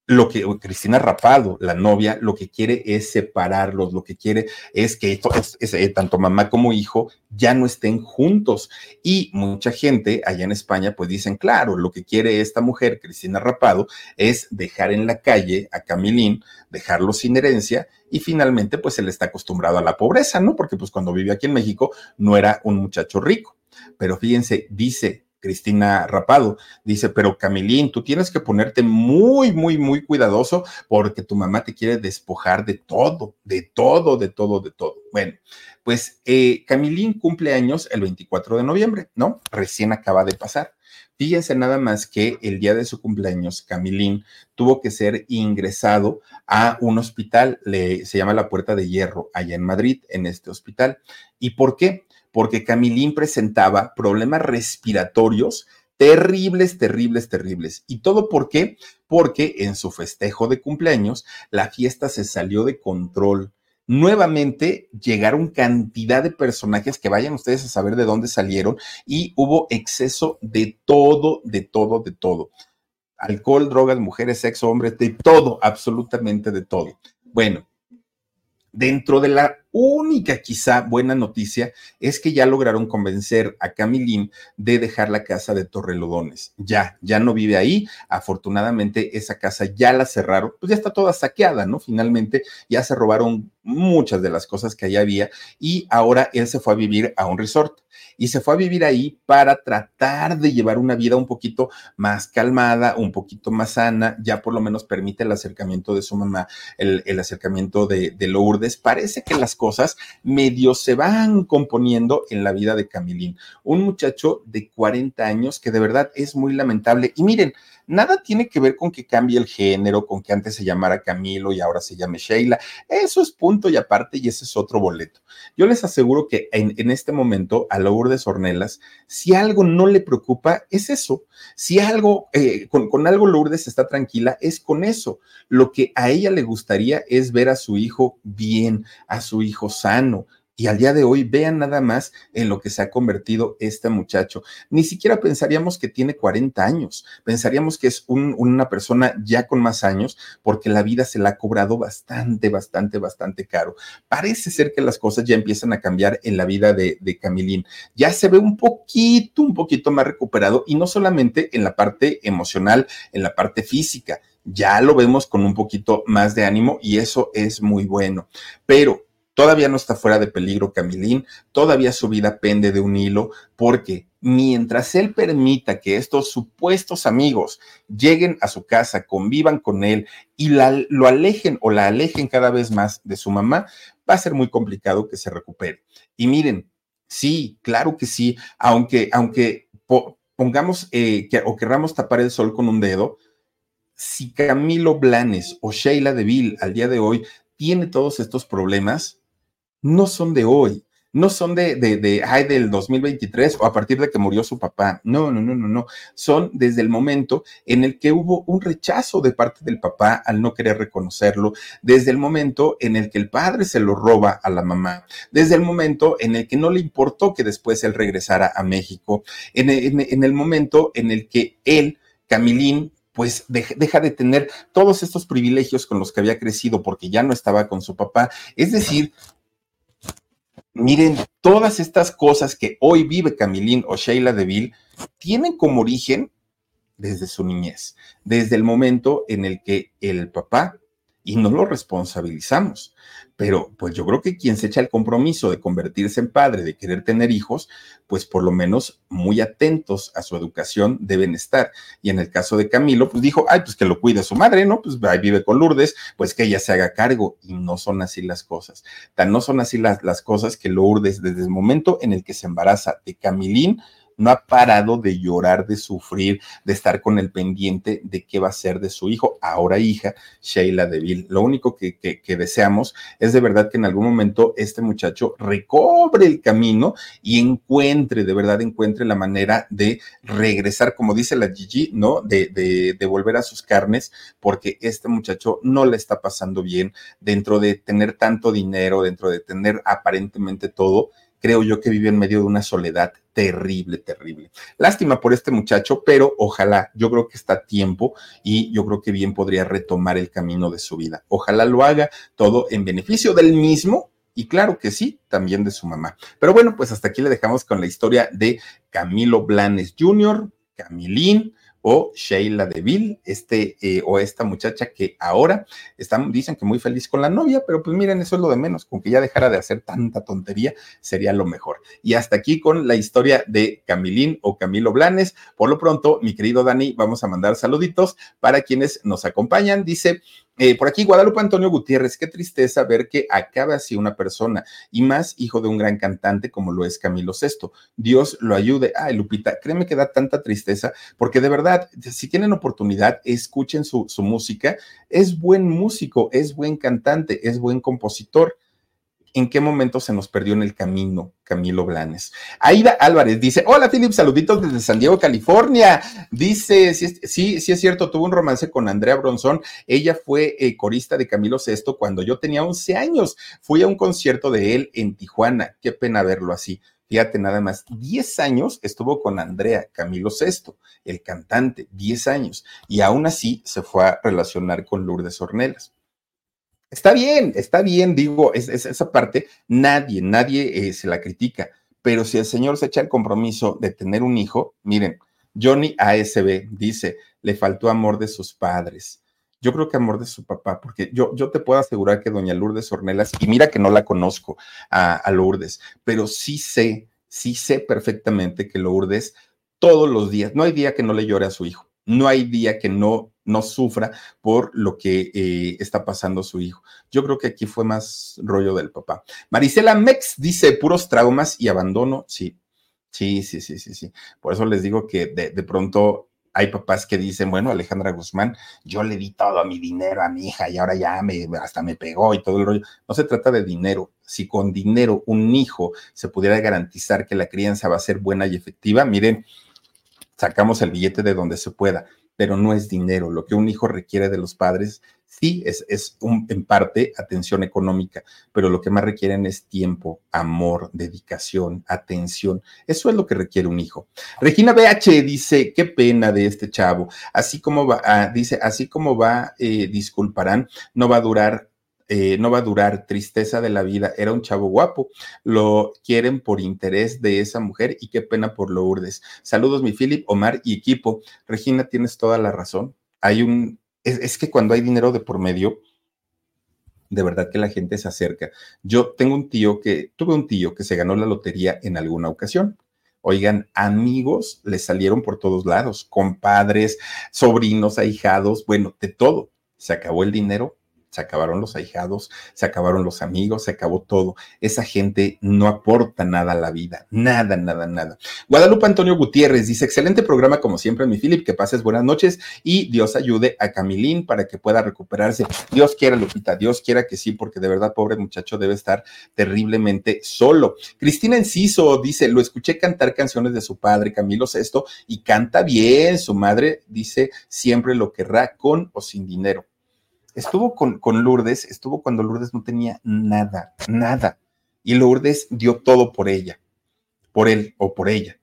[SPEAKER 3] lo que Cristina Rapado, la novia, lo que quiere es separarlos, lo que quiere es que esto, es, es, eh, tanto mamá como hijo ya no estén juntos. Y mucha gente allá en España pues dicen, claro, lo que quiere esta mujer, Cristina Rapado, es dejar en la calle a Camilín, dejarlo sin herencia y finalmente pues él está acostumbrado a la pobreza, ¿no? Porque pues cuando vivió aquí en México no era un muchacho rico. Pero fíjense, dice Cristina Rapado. Dice, pero Camilín, tú tienes que ponerte muy, muy, muy cuidadoso porque tu mamá te quiere despojar de todo, de todo, de todo, de todo. Bueno, pues eh, Camilín cumple años el 24 de noviembre, ¿no? Recién acaba de pasar. Fíjense nada más que el día de su cumpleaños, Camilín tuvo que ser ingresado a un hospital, le, se llama la Puerta de Hierro, allá en Madrid, en este hospital. ¿Y por qué? Porque Camilín presentaba problemas respiratorios terribles, terribles, terribles. ¿Y todo por qué? Porque en su festejo de cumpleaños, la fiesta se salió de control nuevamente llegaron cantidad de personajes que vayan ustedes a saber de dónde salieron y hubo exceso de todo, de todo, de todo. Alcohol, drogas, mujeres, sexo, hombres, de todo, absolutamente de todo. Bueno, dentro de la única quizá buena noticia es que ya lograron convencer a Camilín de dejar la casa de Torrelodones. Ya, ya no vive ahí. Afortunadamente esa casa ya la cerraron, pues ya está toda saqueada, ¿no? Finalmente ya se robaron muchas de las cosas que allá había y ahora él se fue a vivir a un resort y se fue a vivir ahí para tratar de llevar una vida un poquito más calmada, un poquito más sana, ya por lo menos permite el acercamiento de su mamá, el, acercamiento de, de Lourdes. Parece que las cosas medio se van componiendo en la vida de Camilín, un muchacho de 40 años que de verdad es muy lamentable. Y miren, nada tiene que ver con que cambie el género, con que antes se llamara Camilo y ahora se llame Sheila. Eso es punto y aparte y ese es otro boleto. Yo les aseguro que en, este momento a Lourdes Ornelas, si algo no le preocupa, es eso. Si algo, eh, con, algo Lourdes está tranquila, es con eso. Lo que a ella le gustaría es ver a su hijo bien, a su hijo sano. Y al día de hoy, vean nada más en lo que se ha convertido este muchacho. Ni siquiera pensaríamos que tiene 40 años, pensaríamos que es una persona ya con más años, porque la vida se la ha cobrado bastante, bastante, bastante caro. Parece ser que las cosas ya empiezan a cambiar en la vida de, de Camilín. Ya se ve un poquito, un poquito más recuperado, y no solamente en la parte emocional, en la parte física. Ya lo vemos con un poquito más de ánimo y eso es muy bueno. Pero Todavía no está fuera de peligro Camilín, todavía su vida pende de un hilo, porque mientras él permita que estos supuestos amigos lleguen a su casa, convivan con él y lo alejen o la alejen cada vez más de su mamá, va a ser muy complicado que se recupere. Y miren, sí, claro que sí, aunque, aunque pongamos eh, que, o querramos tapar el sol con un dedo, si Camilo Blanes o Sheila Deville al día de hoy tiene todos estos problemas, no son de hoy, no son de, de, de, ay, del 2023 o a partir de que murió su papá. No, no, no, no, no. Son desde el momento en el que hubo un rechazo de parte del papá al no querer reconocerlo, desde el momento en el que el padre se lo roba a la mamá, desde el momento en el que no le importó que después él regresara a México, en el, en el momento en el que él, Camilín, pues deja de tener todos estos privilegios con los que había crecido porque ya no estaba con su papá. Es decir, Miren, todas estas cosas que hoy vive Camilín o Sheila Deville tienen como origen desde su niñez, desde el momento en el que el papá y no lo responsabilizamos. Pero pues yo creo que quien se echa el compromiso de convertirse en padre, de querer tener hijos, pues por lo menos muy atentos a su educación deben estar. Y en el caso de Camilo, pues dijo, ay, pues que lo cuide su madre, ¿no? Pues ahí vive con Lourdes, pues que ella se haga cargo. Y no son así las cosas. Tan no son así las, las cosas que Lourdes, desde el momento en el que se embaraza de Camilín, no ha parado de llorar, de sufrir, de estar con el pendiente de qué va a ser de su hijo, ahora hija, Sheila Deville. Lo único que, que, deseamos es de verdad que en algún momento este muchacho recobre el camino y encuentre, de verdad encuentre la manera de regresar, como dice la Gigi, ¿no? De, de, de volver a sus carnes, porque este muchacho no le está pasando bien dentro de tener tanto dinero, dentro de tener aparentemente todo creo yo que vive en medio de una soledad terrible, terrible. Lástima por este muchacho, pero ojalá, yo creo que está a tiempo y yo creo que bien podría retomar el camino de su vida. Ojalá lo haga todo en beneficio del mismo y claro que sí, también de su mamá. Pero bueno, pues hasta aquí le dejamos con la historia de Camilo Blanes Jr., Camilín, o Sheila Deville, este eh, o esta muchacha que ahora están, dicen que muy feliz con la novia, pero pues miren, eso es lo de menos, con que ya dejara de hacer tanta tontería sería lo mejor. Y hasta aquí con la historia de Camilín o Camilo Blanes. Por lo pronto, mi querido Dani, vamos a mandar saluditos para quienes nos acompañan. Dice, eh, por aquí, Guadalupe Antonio Gutiérrez, qué tristeza ver que acabe así una persona y más hijo de un gran cantante como lo es Camilo VI. Dios lo ayude. Ay, Lupita, créeme que da tanta tristeza porque de verdad, si tienen oportunidad, escuchen su, su música. Es buen músico, es buen cantante, es buen compositor en qué momento se nos perdió en el camino Camilo Blanes. Aida Álvarez dice, hola Philip, saluditos desde San Diego, California. Dice, sí, sí, es cierto, tuvo un romance con Andrea Bronzón. Ella fue eh, corista de Camilo VI cuando yo tenía 11 años. Fui a un concierto de él en Tijuana. Qué pena verlo así. Fíjate, nada más, 10 años estuvo con Andrea Camilo VI, el cantante, 10 años, y aún así se fue a relacionar con Lourdes Ornelas. Está bien, está bien, digo, es, esa parte, nadie, nadie eh, se la critica, pero si el señor se echa el compromiso de tener un hijo, miren, Johnny ASB dice, le faltó amor de sus padres. Yo creo que amor de su papá, porque yo, yo te puedo asegurar que doña Lourdes Ornelas, y mira que no la conozco a, a Lourdes, pero sí sé, sí sé perfectamente que Lourdes todos los días, no hay día que no le llore a su hijo, no hay día que no no sufra por lo que eh, está pasando su hijo. Yo creo que aquí fue más rollo del papá. Marisela Mex dice puros traumas y abandono. Sí, sí, sí, sí, sí, sí. Por eso les digo que de, pronto hay papás que dicen, bueno, Alejandra Guzmán, yo le di todo mi dinero a mi hija y ahora ya me, hasta me pegó y todo el rollo. No se trata de dinero. Si con dinero un hijo se pudiera garantizar que la crianza va a ser buena y efectiva, miren, sacamos el billete de donde se pueda pero no es dinero. Lo que un hijo requiere de los padres, sí, es, es un, en parte atención económica, pero lo que más requieren es tiempo, amor, dedicación, atención. Eso es lo que requiere un hijo. Regina BH dice, qué pena de este chavo. Así como va, ah, dice, así como va, eh, disculparán, no va a durar eh, no va a durar, tristeza de la vida, era un chavo guapo, lo quieren por interés de esa mujer y qué pena por Lourdes. Saludos mi Philip, Omar y equipo. Regina, tienes toda la razón. Hay un, es, que cuando hay dinero de por medio, de verdad que la gente se acerca. Yo tengo un tío que, tuve un tío que se ganó la lotería en alguna ocasión. Oigan, amigos le salieron por todos lados, compadres, sobrinos, ahijados, bueno, de todo. Se acabó el dinero, se acabaron los ahijados, se acabaron los amigos, se acabó todo. Esa gente no aporta nada a la vida, nada, nada, nada. Guadalupe Antonio Gutiérrez dice, excelente programa como siempre, mi Philip, que pases buenas noches y Dios ayude a Camilín para que pueda recuperarse. Dios quiera, Lupita, Dios quiera que sí, porque de verdad, pobre muchacho, debe estar terriblemente solo. Cristina Enciso dice, lo escuché cantar canciones de su padre, Camilo VI, y canta bien. Su madre dice, siempre lo querrá con o sin dinero estuvo con, con Lourdes, estuvo cuando Lourdes no tenía nada, nada. Y Lourdes dio todo por ella, por él o por ella.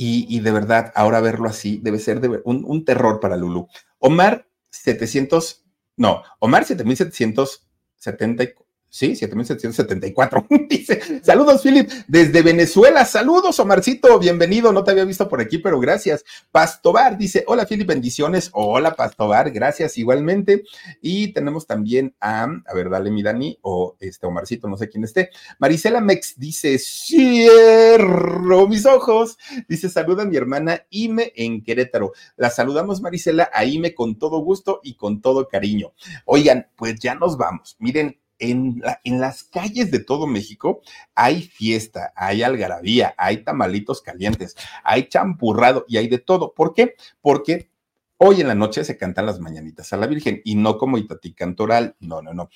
[SPEAKER 3] Y, de verdad, ahora verlo así debe ser un, un, terror para Lulu. Omar 700, no, Omar 7774 Sí, 7774. Dice, saludos, Philip, desde Venezuela. Saludos, Omarcito, bienvenido. No te había visto por aquí, pero gracias. Pastobar dice, hola, Philip, bendiciones. Hola, Pastobar, gracias igualmente. Y tenemos también a, a ver, dale mi Dani, o este Omarcito, no sé quién esté. Marisela Mex dice, cierro mis ojos. Dice, saluda a mi hermana Ime en Querétaro. La saludamos, Marisela, a Ime con todo gusto y con todo cariño. Oigan, pues ya nos vamos. Miren, en, las calles de todo México hay fiesta, hay algarabía, hay tamalitos calientes, hay champurrado y hay de todo. ¿Por qué? Porque hoy en la noche se cantan las mañanitas a la Virgen y no como Itatí Cantoral, no, no, no.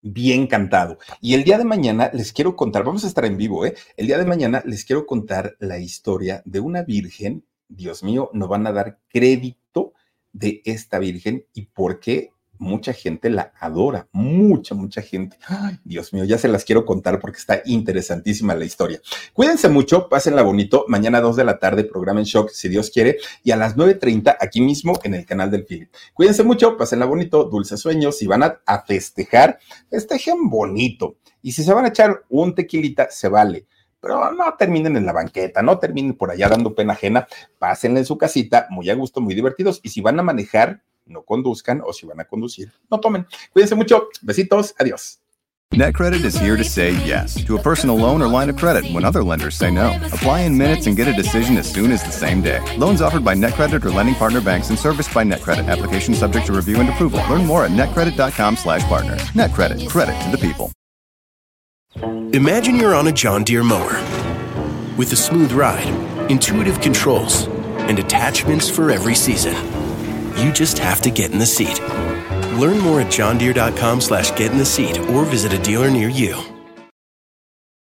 [SPEAKER 3] Bien cantado. Y el día de mañana les quiero contar, vamos a estar en vivo, ¿eh? El día de mañana les quiero contar la historia de una virgen, Dios mío, no van a dar crédito de esta virgen y por qué mucha gente la adora, mucha, mucha gente. Ay, Dios mío, ya se las quiero contar porque está interesantísima la historia. Cuídense mucho, pásenla bonito. Mañana a 2 de la tarde, programa en shock, si Dios quiere, y a las 9.30 aquí mismo en el canal del Philip. Cuídense mucho, pásenla bonito, dulces sueños. Si van a, a festejar, festejen bonito. Y si se van a echar un tequilita, se vale pero no terminen en la banqueta, no terminen por allá dando pena ajena, pasen en su casita, muy a gusto, muy divertidos, y si van a manejar, no conduzcan, o si van a conducir, no tomen. Cuídense mucho, besitos, adiós.
[SPEAKER 5] NetCredit is here to say yes to a personal loan or line of credit when other lenders say no. Apply in minutes and get a decision as soon as the same day. Loans offered by NetCredit or lending partner banks and serviced by NetCredit. Application subject to review and approval. Learn more at netcredit.com/partner. NetCredit. Credit to the people.
[SPEAKER 6] Imagine you're on a John Deere mower with a smooth ride, intuitive controls, and attachments for every season. You just have to get in the seat. Learn more at johndeere.com slash get in the seat or visit a dealer near you.